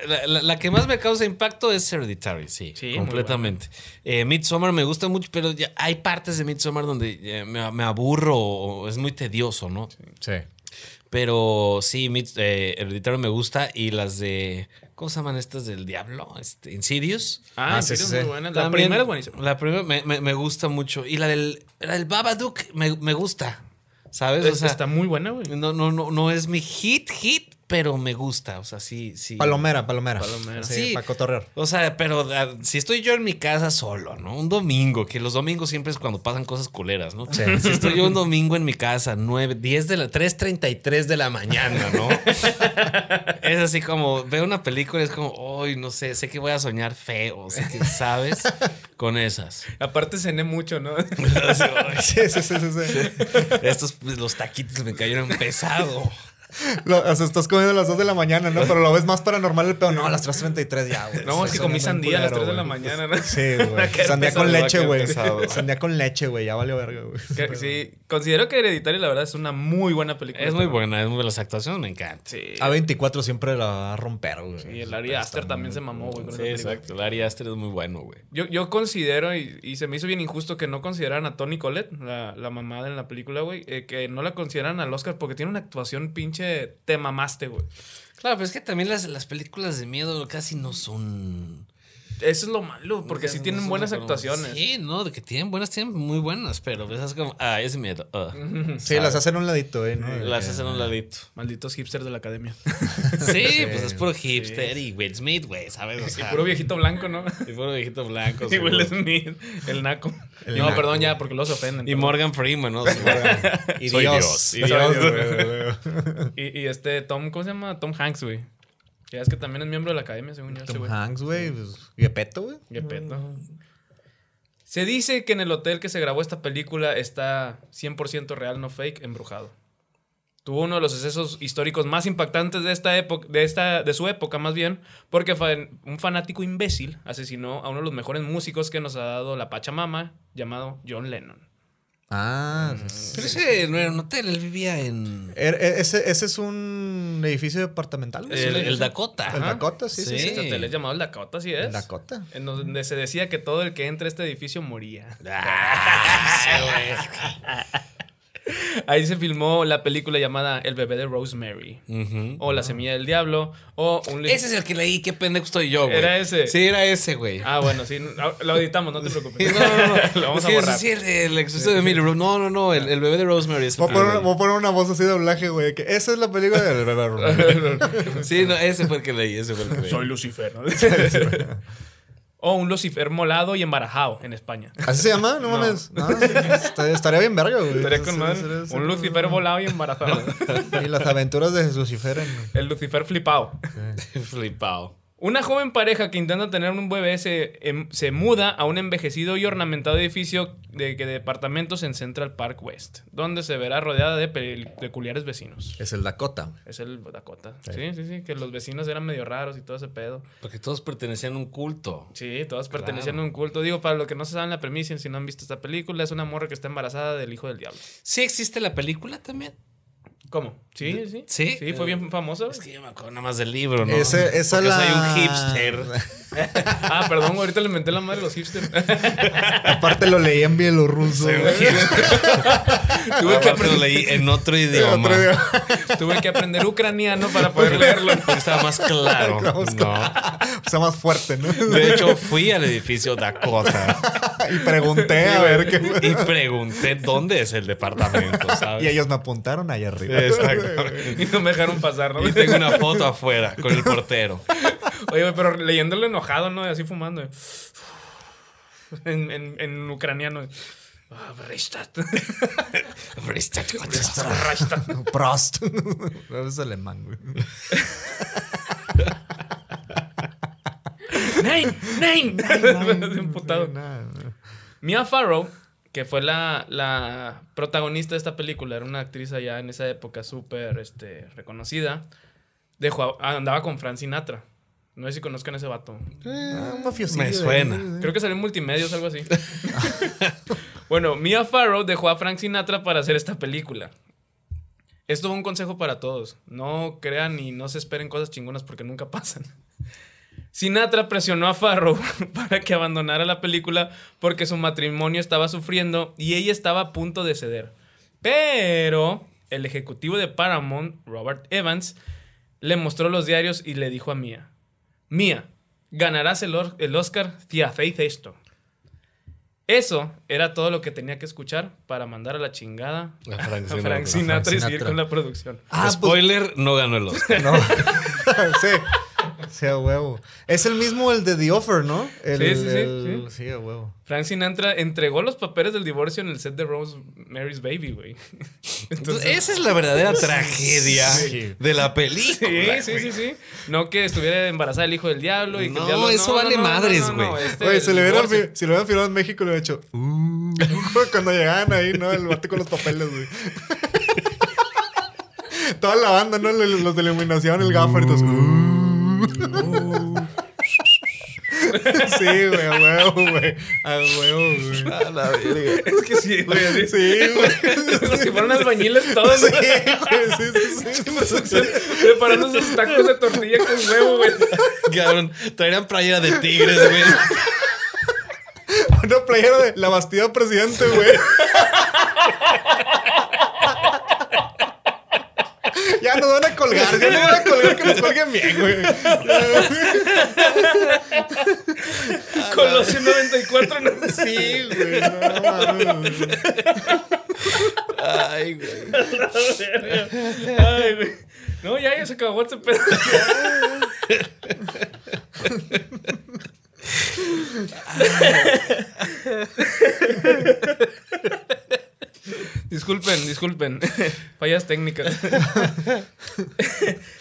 la, la- la que más me causa impacto es Hereditary, sí, Sí, completamente. Eh, Midsommar me gusta mucho, pero ya hay partes de Midsommar donde eh, me, me aburro o es muy tedioso, ¿no? Sí. Pero sí, Mid- eh, Hereditary me gusta y las de. ¿Cómo se llaman estas del diablo? Este, Insidious. Ah, Ah, sí, sí, es sí, muy buena. La También- primera es buenísima. La primera me, me- me gusta mucho. Y la del, la del Babadook me, me gusta. ¿Sabes? O Es- sea, está muy buena, güey. no, no, no, no es mi hit, hit, pero me gusta. O sea, sí, sí. Palomera, palomera. Palomera. Sí, Sí. para cotorrear. O sea, pero ah, si estoy yo en mi casa solo, ¿no? Un domingo, que los domingos siempre es cuando pasan cosas culeras, ¿no? Sí. Si estoy yo un domingo en mi casa, 9, 10 de la, 3.33 de la mañana, ¿no? es así como, veo una película y es como, ay, no sé, sé que voy a soñar feo, sé que, ¿sabes? Con esas. Aparte cené mucho, ¿no? Sí, sí, sí. sí. Estos, pues, los taquitos me cayeron pesado. Lo- o sea, estás comiendo a las 2 de la mañana, ¿no? Pero lo ves más paranormal el pedo. No, a las 3.33 ya, güey. No, es que comí sandía a las 3 culero, de la mañana, ¿no? Sí, güey. Sandía con leche, güey. Sandía con leche, güey. Ya valió verga, güey. Sí, considero que Hereditario, la verdad, es una muy buena película. Es muy buena, es muy buena. Las actuaciones me encantan. Sí. A24 siempre la va a romper, güey. Y el Ari Aster también se mamó, güey. Sí, exacto. El Ari Aster es muy bueno, güey. Yo, yo considero, y, y se me hizo bien injusto que no consideraran a Tony Collette, la, la mamada en la película, güey, eh, que no la consideran al Oscar porque tiene una actuación pinche te mamaste, güey. Claro, pero es que también las, las películas de miedo casi no son. Eso es lo malo, porque sí tienen buenas como- actuaciones. Sí, no, de que tienen buenas, tienen muy buenas, pero esas como, ah, es miedo. ah. Sí, las hacen a un ladito, güey. ¿no? Las hacen a un ladito. Malditos hipsters de la academia. Sí, pues es puro hipster y Will Smith, güey, ¿sabes? O y puro viejito blanco, ¿no? y puro viejito blanco. Y Will. Smith, el naco. El no, naco. perdón, ya, porque los ofenden. Y perdón. Morgan Freeman, ¿no? Y Soy Dios. Dios. Y Dios. Y, y este Tom, ¿cómo se llama? Tom Hanks, güey. Ya es que también es miembro de la academia, según yo. ese Tom güey. Hanks, güey. Pues, Gepetto, güey. Qué pedo. Se dice que en el hotel que se grabó esta película está 100% real, no fake, embrujado. Tuvo uno de los excesos históricos más impactantes de esta época, de esta, de su época más bien, porque fue un fanático imbécil asesinó a uno de los mejores músicos que nos ha dado la Pachamama, llamado John Lennon. Ah, Mm. sí. Pero ese no era un hotel, él vivía en. Er- e- Ese, ese es un edificio departamental. güey. El, Dakota. El Ajá. Dakota, sí, sí, sí. Este hotel es llamado el Dakota, así es. El Dakota. En donde se decía que todo el que entre a este edificio moría. Ahí se filmó la película llamada El bebé de Rosemary. O La semilla del diablo. O un Ese es el que leí, qué pendejo estoy yo, güey. ¿Era ese? Sí, era ese, güey. Ah, bueno, sí. Lo editamos, no te preocupes. No, no, no. Lo vamos Es a borrar. Sí, el, el exorcista de Emily. No, no, no. El, el bebé de Rosemary. Es el Voy a, poner una, voy a poner una voz así de doblaje, güey. Que esa es la película del leí. Sí, no, ese fue el que leí. Ese fue el que leí. Soy Lucifer, ¿no? O un Lucifer molado y embarajado en España. ¿Así se llama? No, No. mames. No, sí, estaría, bien verga, güey. Estaría Sí, con sí, sí, sí, Un sí. Lucifer volado y embarazado. Y las aventuras de Lucifer en... El Lucifer flipado. Flipado. Una joven pareja que intenta tener un bebé se, em- se muda a un envejecido y ornamentado edificio de, que- de departamentos en Central Park West, donde se verá rodeada de pe- peculiares vecinos. Es el Dakota. Es el Dakota. Sí, sí, sí, que los vecinos eran medio raros y todo ese pedo. Porque todos pertenecían a un culto. Sí, todos pertenecían a un culto. Digo, para los que no se saben la premisa, si no han visto esta película, es una morra que está embarazada del hijo del diablo. ¿Sí existe la película también? ¿Cómo? Sí, sí. ¿Sí? Sí, fue bien famosa. Es que yo me acuerdo nada más del libro, ¿no? Ese- esa Porque la- soy un hipster. Ah, perdón, ahorita le inventé la madre a los hipsters. Aparte lo leí en bielorruso. Tuve que aprender leí en otro idioma. Otro. Tuve que aprender ucraniano para poder leerlo. Porque estaba más claro. No. O sea, más fuerte, ¿no? De hecho, fui al edificio Dakota y pregunté a ver qué. y pregunté dónde es el departamento, ¿sabes? Y ellos me apuntaron allá arriba. Exactamente. Y no me dejaron pasar, ¿no? Y tengo una foto afuera con el portero. Oye, güey, pero leyéndolo enojado, ¿no? Así fumando. güey. En, en, en ucraniano. Ah, Brechtat. Brechtat. Prost. es alemán, güey. ¡Nein! ¡Nein! Emputado. Mia Farrow, que fue la, la protagonista de esta película, era una actriz allá en esa época súper este, reconocida, dejó, andaba con Frank Sinatra. No sé si conozcan a ese vato. Ah, Me suena. Creo que salió en multimedios, algo así. bueno, Mia Farrow dejó a Frank Sinatra para hacer esta película. Esto fue un consejo para todos. No crean y no se esperen cosas chingonas porque nunca pasan. Sinatra presionó a Farrow para que abandonara la película porque su matrimonio estaba sufriendo y ella estaba a punto de ceder. Pero el ejecutivo de Paramount, Robert Evans, le mostró los diarios y le dijo a Mia, Mia, ganarás el, Oscar si hacéis esto. Eso era todo lo que tenía que escuchar para mandar a la chingada A Frank a Frank Sinatra. Sinatra y Sinatra. seguir con la producción. Ah, pues- Spoiler, no ganó el Oscar. No. sí. Sí, a huevo. Es el mismo el de The Offer, ¿no? El, Sí, sí, sí, el- sí, a huevo. Frank Sinatra entregó los papeles del divorcio en el set de Rosemary's Baby, güey. Entonces, esa es la verdadera tragedia Sí. de la Sí, película. sí, sí, sí. No que estuviera embarazada el hijo del diablo y que el No, diablo. eso vale madres, güey. este, Oye, si, le hubieran, si lo hubieran firmado en México, le hubiera hecho. "Uh", cuando llegaban ahí, ¿no? El vato con los papeles, güey. Toda la banda, ¿no? Los de iluminación, el gaffer y sí, güey, a huevo, güey. A huevo, güey. A la verga. Es que sí, güey. Sí, güey. Los que fueron albañiles todos, Sí, güey. sí, sí, sí. Preparando sus tacos de tortilla con huevo, güey. Cabrón, traerían playera de tigres, güey. Una playera de la Bastida Presidente, güey. Ya nos van a colgar, ya nos van a colgar que nos colguen bien, güey. Colosio 94, no. Sí, güey, no mames. Ay, güey. Ay, güey. No, ya, ya se acabó este pedo. Disculpen, disculpen. Fallas técnicas.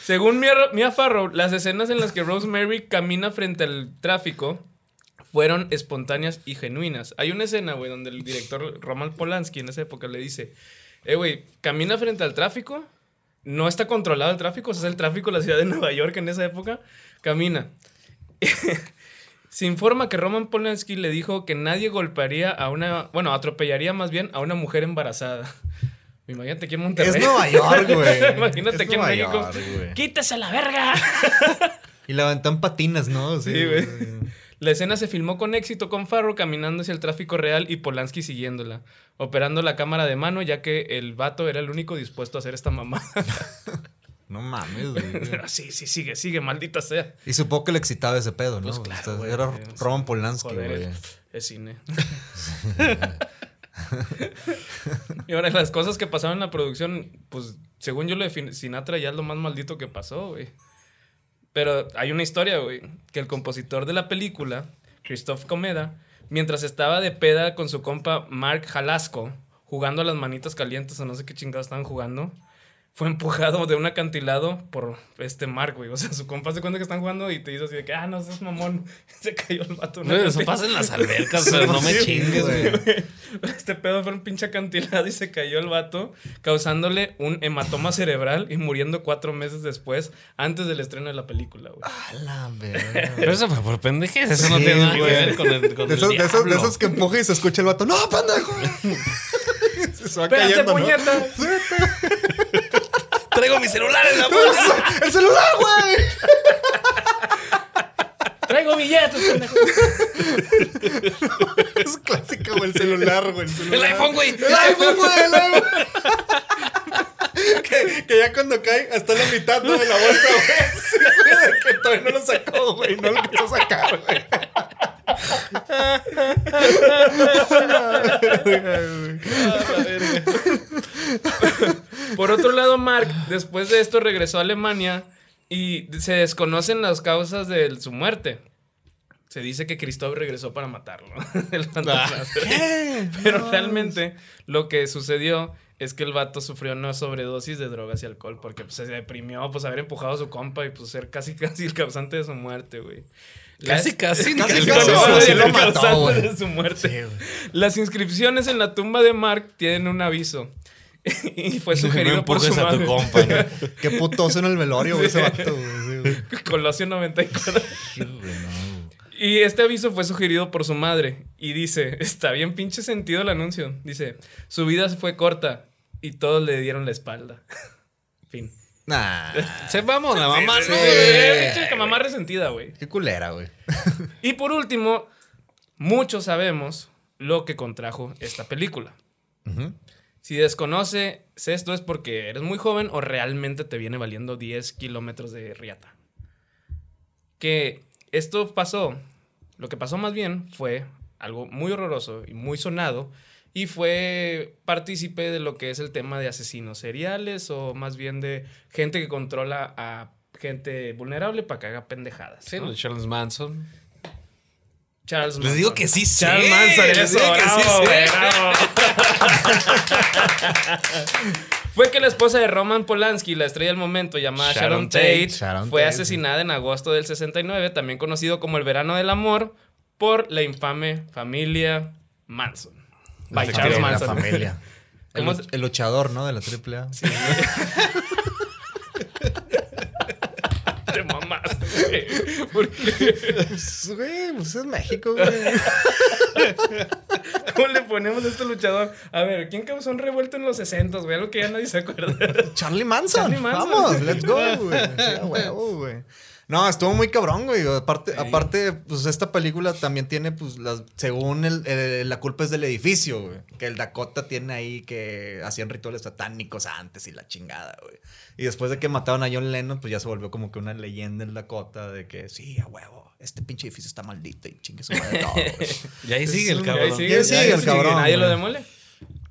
Según Mia, Mia Farrow, las escenas en las que Rosemary camina frente al tráfico fueron espontáneas y genuinas. Hay una escena, güey, donde el director Roman Polanski en esa época le dice, eh, güey, camina frente al tráfico, no está controlado el tráfico, o sea, es el tráfico de la ciudad de Nueva York en esa época, camina. Se informa que Roman Polanski le dijo que nadie golpearía a una, bueno, atropellaría más bien a una mujer embarazada. Imagínate aquí en Monterrey. Es Nueva York, güey. Imagínate Es aquí en México. York, güey. ¡Quítese la verga! Y la patinas, ¿no? Sí, güey. La escena se filmó con éxito con Farro caminando hacia el tráfico real y Polanski siguiéndola, operando la cámara de mano ya que el vato era el único dispuesto a hacer esta mamá. No mames, güey. sí, sí, sigue, sigue, maldita sea. Y supongo que le excitaba ese pedo, ¿no? Pues claro, sea, güey. Era Roman Polanski, Joder, güey. es, cine. y ahora, las cosas que pasaron en la producción, pues según yo lo de Sinatra ya es lo más maldito que pasó, güey. Pero hay una historia, güey, que el compositor de la película, Christoph Comeda, mientras estaba de peda con su compa Mark Jalasco, jugando a las manitas calientes o no sé qué chingados estaban jugando, fue empujado de un acantilado por este Mark, güey. O sea, su compa se cuenta que están jugando y te dice así de que, ah, no, es mamón. Se cayó el vato. No, eso pasa en las albercas, pero no me chingues, güey. Este pedo fue un pinche acantilado y se cayó el vato, causándole un hematoma cerebral y muriendo cuatro meses después, antes del estreno de la película, güey. A la verga. Pero eso fue por pendejes. Eso no tiene nada que ver con el, con De el esos, de, esos, de esos que empuja y se escucha el vato. ¡No, pendejo! se va ¡Espérate, cayendo, ¿no? Traigo mi celular en la bolsa. ¡El celular, güey! ¡Traigo billetes, pendejo! Es clásica, güey, el celular, güey. El, celular. El iPhone, güey. El iPhone, güey, el iPhone. que, que ya cuando cae, hasta la mitad ¿no? de la bolsa, güey. Que todavía no lo sacó, güey. No lo quiso sacar, güey. Por otro lado, Mark, después de esto, regresó a Alemania y se desconocen las causas de su muerte. Se dice que Christoph regresó para matarlo. El fantasma. Pero realmente lo que sucedió es que el vato sufrió una sobredosis de drogas y alcohol porque pues, se deprimió, pues haber empujado a su compa y pues ser casi casi el causante de su muerte, güey. Casi, casi. Casi, de su muerte. Sí. Las inscripciones en la tumba de Mark tienen un aviso. y fue No sugerido por su empujes a tu madre. compa. ¿no? Qué putoso en el velorio, güey, ese vato, güey. Sí, güey. Colosio 94. Y este aviso fue sugerido por su madre. Y dice, está bien pinche sentido el anuncio. Dice, su vida fue corta y todos le dieron la espalda. fin. Nah. Se vamos, la mamá. Sí, no, sí, güey. pinche mamá resentida, güey. Qué culera, güey. Y por último, muchos sabemos lo que contrajo esta película. Ujú. Si desconoces esto es porque eres muy joven o realmente te viene valiendo 10 kilómetros de riata. Que esto pasó, lo que pasó más bien fue algo muy horroroso y muy sonado y fue partícipe de lo que es el tema de asesinos seriales o más bien de gente que controla a gente vulnerable para que haga pendejadas. Sí, ¿no? lo de Charles Manson. Les digo que sí sé. Charles Manson, Les digo que sí bravo, bravo. Fue que la esposa de Roman Polanski, la estrella del momento llamada Sharon, Sharon Tate, Tate. Sharon fue Tate, asesinada en agosto del 69, también conocido como el verano del amor, por la infame familia Manson. By La Charles familia, Manson. La familia. El, ¿Cómo luch- se- el luchador, ¿no? De la triple A. Te mamaste, güey. ¿Por qué? Pues, güey, pues es México, güey. ¿Cómo le ponemos a este luchador? A ver, ¿quién causó un revuelto en los 60, güey? Algo que ya nadie se acuerda. Charlie Manson. Charlie Manson. Vamos, let's go, güey. Güey. No, estuvo muy cabrón, güey. Aparte, aparte, pues esta película también tiene, pues, las, según el, el- la culpa es del edificio, güey. Que el Dakota tiene ahí que hacían rituales satánicos antes y la chingada, güey. Y después de que mataron a John Lennon, pues ya se volvió como que una leyenda en Dakota de que sí, a huevo, este pinche edificio está maldito y chingue su madre todo, güey. Y ahí sigue el cabrón. Ahí sigue, sigue ahí el cabrón, Nadie lo demole.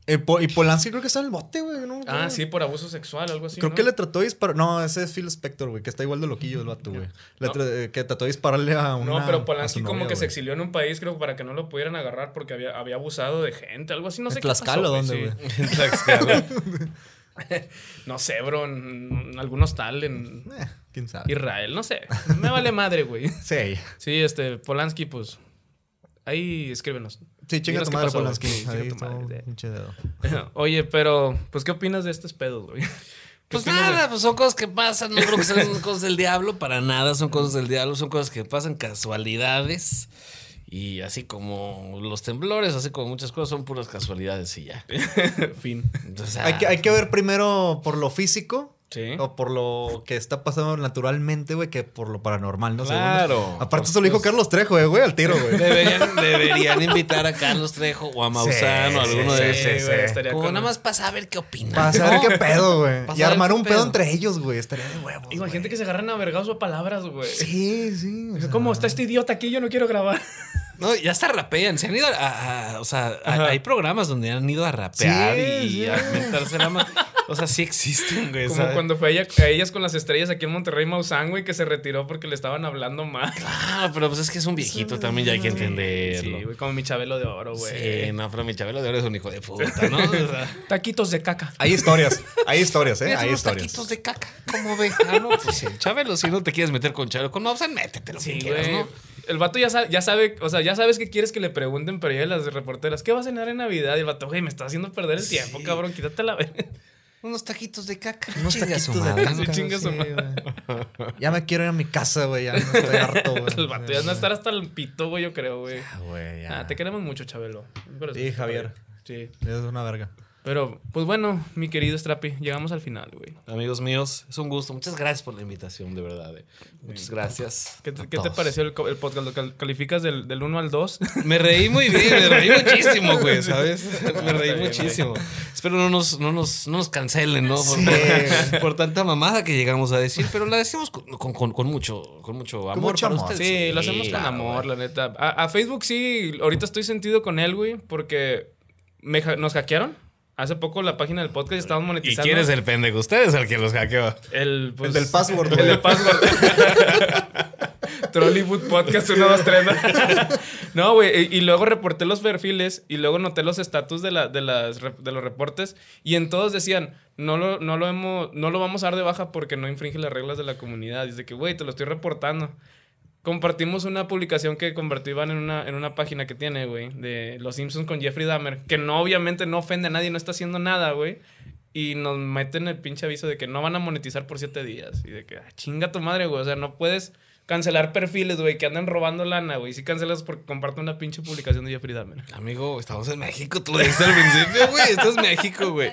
Eh, Po- y Polanski creo que está en el bote, güey. ¿no? Ah, sí, por abuso sexual, algo así. Creo ¿no? que le trató de disparar. No, ese es Phil Spector, güey, que está igual de loquillo el vato, güey. Le No. tra- eh, Que trató de dispararle a una. No, pero Polanski como que se exilió en un país, creo, para que no lo pudieran agarrar porque había, había abusado de gente, algo así, no sé ¿En Tlaxcala o güey, dónde, sí. güey? En Tlaxcala. No sé, bro, en, en algún hostal en Eh, quién sabe. Israel, no sé. Me vale madre, güey. Sí. Sí, este, Polanski, pues, ahí escríbenos. Sí, chinga tu madre, Polanski. Ahí pinche dedo. Oye, pero, pues, ¿qué opinas de estos pedos, güey? ¿Qué Pues de- nada, pues son cosas que pasan. No creo que sean cosas del diablo, para nada son cosas del diablo, son cosas que pasan, casualidades. Y así como los temblores, así como muchas cosas, son puras casualidades y ya. fin. Hay que, hay que ver primero por lo físico. Sí. O por lo que está pasando naturalmente, güey, que por lo paranormal, ¿no? Según- Claro. Aparte, eso lo dijo Carlos Trejo, eh, güey, al tiro, güey. Deberían, deberían invitar a Carlos Trejo o a Maussan o a alguno sí, de sí, esos. sí. güey, estaría Como con- nada más para saber qué opinan. Para saber ¿no? qué pedo, güey. Y armar un pedo pedo. entre ellos, güey. Estaría de huevos. Imagínate que se agarran a vergazo a palabras, güey. Sí, sí. o sea, ¿Cómo está este idiota aquí? Yo no quiero grabar. No, ya hasta rapean. Se han ido a. a- o sea, a- hay programas donde han ido a rapear Sí, y sí. a mentarse la mano. O sea, sí existen, güey. Como ¿sabes? cuando fue a, ella- a ellas con las estrellas aquí en Monterrey, Maussan, güey, que se retiró porque le estaban hablando mal. Ah, pero pues es que es un viejito también, ya hay que entenderlo. Sí, güey, como mi Chabelo de oro, güey. Sí, no, pero mi Chabelo de oro es un hijo de puta, ¿no? O sea, Taquitos de caca. Hay historias, hay historias, ¿eh? Mira, Hay historias. taquitos de caca, ¿cómo ve? Ah, no, pues sí, Chabelo, si no te quieres meter con Chabelo, con Mausan, métete lo que Sí, quieras, güey. ¿no? El vato ya sabe, ya sabe, o sea, ya sabes que quieres que le pregunten, pero ya las reporteras, ¿qué vas a cenar en Navidad? Y el vato, güey, me está haciendo perder el tiempo, cabrón, quítate la vez. Unos taquitos de caca. Unos taquitos de. Ya me quiero ir a mi casa, güey. Ya no estoy harto, güey. El vato ya no estar hasta el pito, güey, yo creo, güey. Ah, güey, ya. Ah, te queremos mucho, Chabelo. Pero Sí, Javier. Sí. Es una verga. Pero, pues bueno, mi querido Strapi, llegamos al final, güey. Amigos míos, es un gusto. Muchas gracias por la invitación, de verdad. eh. Muchas gracias. ¿Qué te, a qué te pareció el, podcast? ¿Lo cal- calificas del, del 1 al 2? Me reí muy bien, me reí muchísimo, güey, ¿sabes? Me reí bien, muchísimo. Espero no nos, no nos, no nos cancelen, ¿no? Por, Sí. por- por tanta mamada que llegamos a decir, pero la decimos con, con- con- con mucho, con mucho amor mucho para amor. ustedes. Sí, lo hacemos con claro, amor, güey. la neta. A, a Facebook sí, ahorita estoy sentido con él, güey, porque me nos hackearon. Hace poco la página del podcast estábamos ¿Y monetizando. quién es el pendejo? Ustedes el que los hackeó. El, pues, El del password, El del password. Trollywood Podcast 1, 2, 3. No, güey. Y, y luego reporté los perfiles y luego noté los estatus de, la, de, las, de los reportes. Y en todos decían, no lo, no, lo hemos, no lo vamos a dar de baja porque no infringe las reglas de la comunidad. Dice que, güey, te lo estoy reportando. Compartimos una publicación que convertí Iván en una, en una página que tiene, güey, de Los Simpsons con Jeffrey Dahmer, que no, obviamente, no ofende a nadie, no está haciendo nada, güey. Y nos meten el pinche aviso de que no van a monetizar por siete días. Y de que, ah, chinga tu madre, güey. O sea, no puedes cancelar perfiles, güey, que andan robando lana, güey. Si cancelas porque comparte una pinche publicación de Jeffrey Dahmer. Amigo, estamos en México, tú lo dijiste al principio, güey. Esto es México, güey.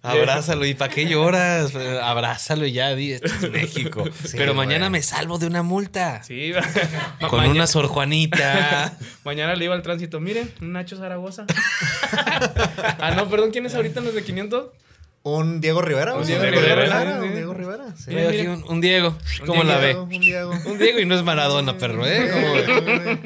Abrázalo. ¿Y para qué lloras? Abrázalo y ya, di, esto es México. Pero mañana güey. me salvo de una multa. Sí, Con una Sor Juanita. Mañana le iba al tránsito. Miren, un Nacho Zaragoza. ah, no, perdón, ¿quién es ahorita en los de 500? Un Diego Rivera, Un güey. Diego Rivera, Rivera, claro, sí, un. Diego Rivera. Sí. Mira aquí un, un Diego. ¿Cómo Un la ve? Diego, Un Diego. Un Diego y no es Maradona, perro, ¿eh?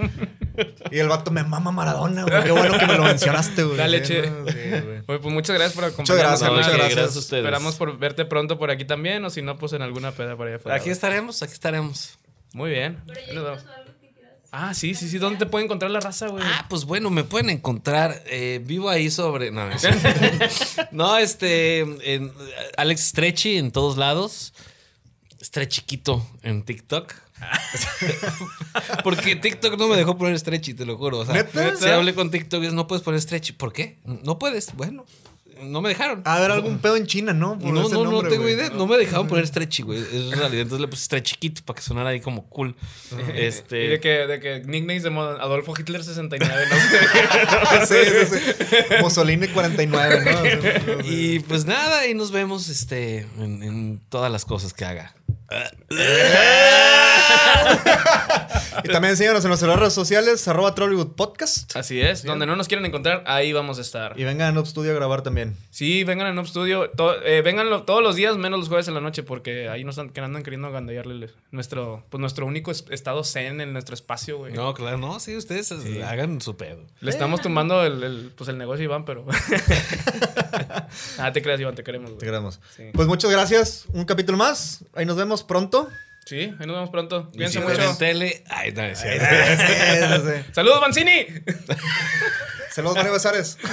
Y el vato me mama Maradona, güey. Qué bueno que me lo mencionaste, güey. Dale, che. no, sí, güey. Oye, pues muchas gracias por acompañarnos. Muchas gracias, ¿no? muchas gracias. gracias a ustedes. Esperamos por verte pronto por aquí también, o si no, pues en alguna peda por allá afuera. Aquí estaremos, aquí estaremos. Muy bien. Ah, sí, sí, sí. ¿Dónde te puede encontrar la raza, güey? Ah, pues bueno, me pueden encontrar. eh, vivo ahí sobre. No, no, es- no este. en- Alex Stretchy en todos lados. Stretchiquito en TikTok. Porque TikTok no me dejó poner Stretchy, te lo juro. O sea, ¿Neta? si hablé con TikTok, es no puedes poner Stretchy. ¿Por qué? No puedes. Bueno, no me dejaron. A ver, algún pedo en China, ¿no? Por No, ese no, no tengo idea. No me dejaron poner stretchy, güey. Es realidad. Entonces le puse stretchiquito para que sonara ahí como cool. Y Este. de que, de que nicknames de moda, Adolfo Hitler 69, no sí, sí, sí. Mussolini 49, ¿no? Y pues nada, y nos vemos este, en, en todas las cosas que haga. Y también síganos en nuestras redes sociales, arroba Trollywood Podcast. Así es. Donde no nos quieren encontrar, ahí vamos a estar. Y vengan a Noob Studio a grabar también. Sí, vengan a Noob Studio. To- eh, vengan lo- todos los días, menos los jueves en la noche, porque ahí nos andan, que andan queriendo gandallarle nuestro, pues nuestro único es- estado zen en nuestro espacio, güey. No, claro, no, sí, ustedes hagan su pedo. Le estamos tumbando el, el, pues el negocio Iván, pero. ah, te creas, Iván, te queremos, Te güey. queremos. Sí. Pues muchas gracias. Un capítulo más. Ahí nos vemos pronto. Sí, ahí nos vemos pronto. Cuídense si mucho. tele, ay, no, es cierto. Sí, sí, sí. ¡Saludos, Mancini! Saludos, Mario Besares.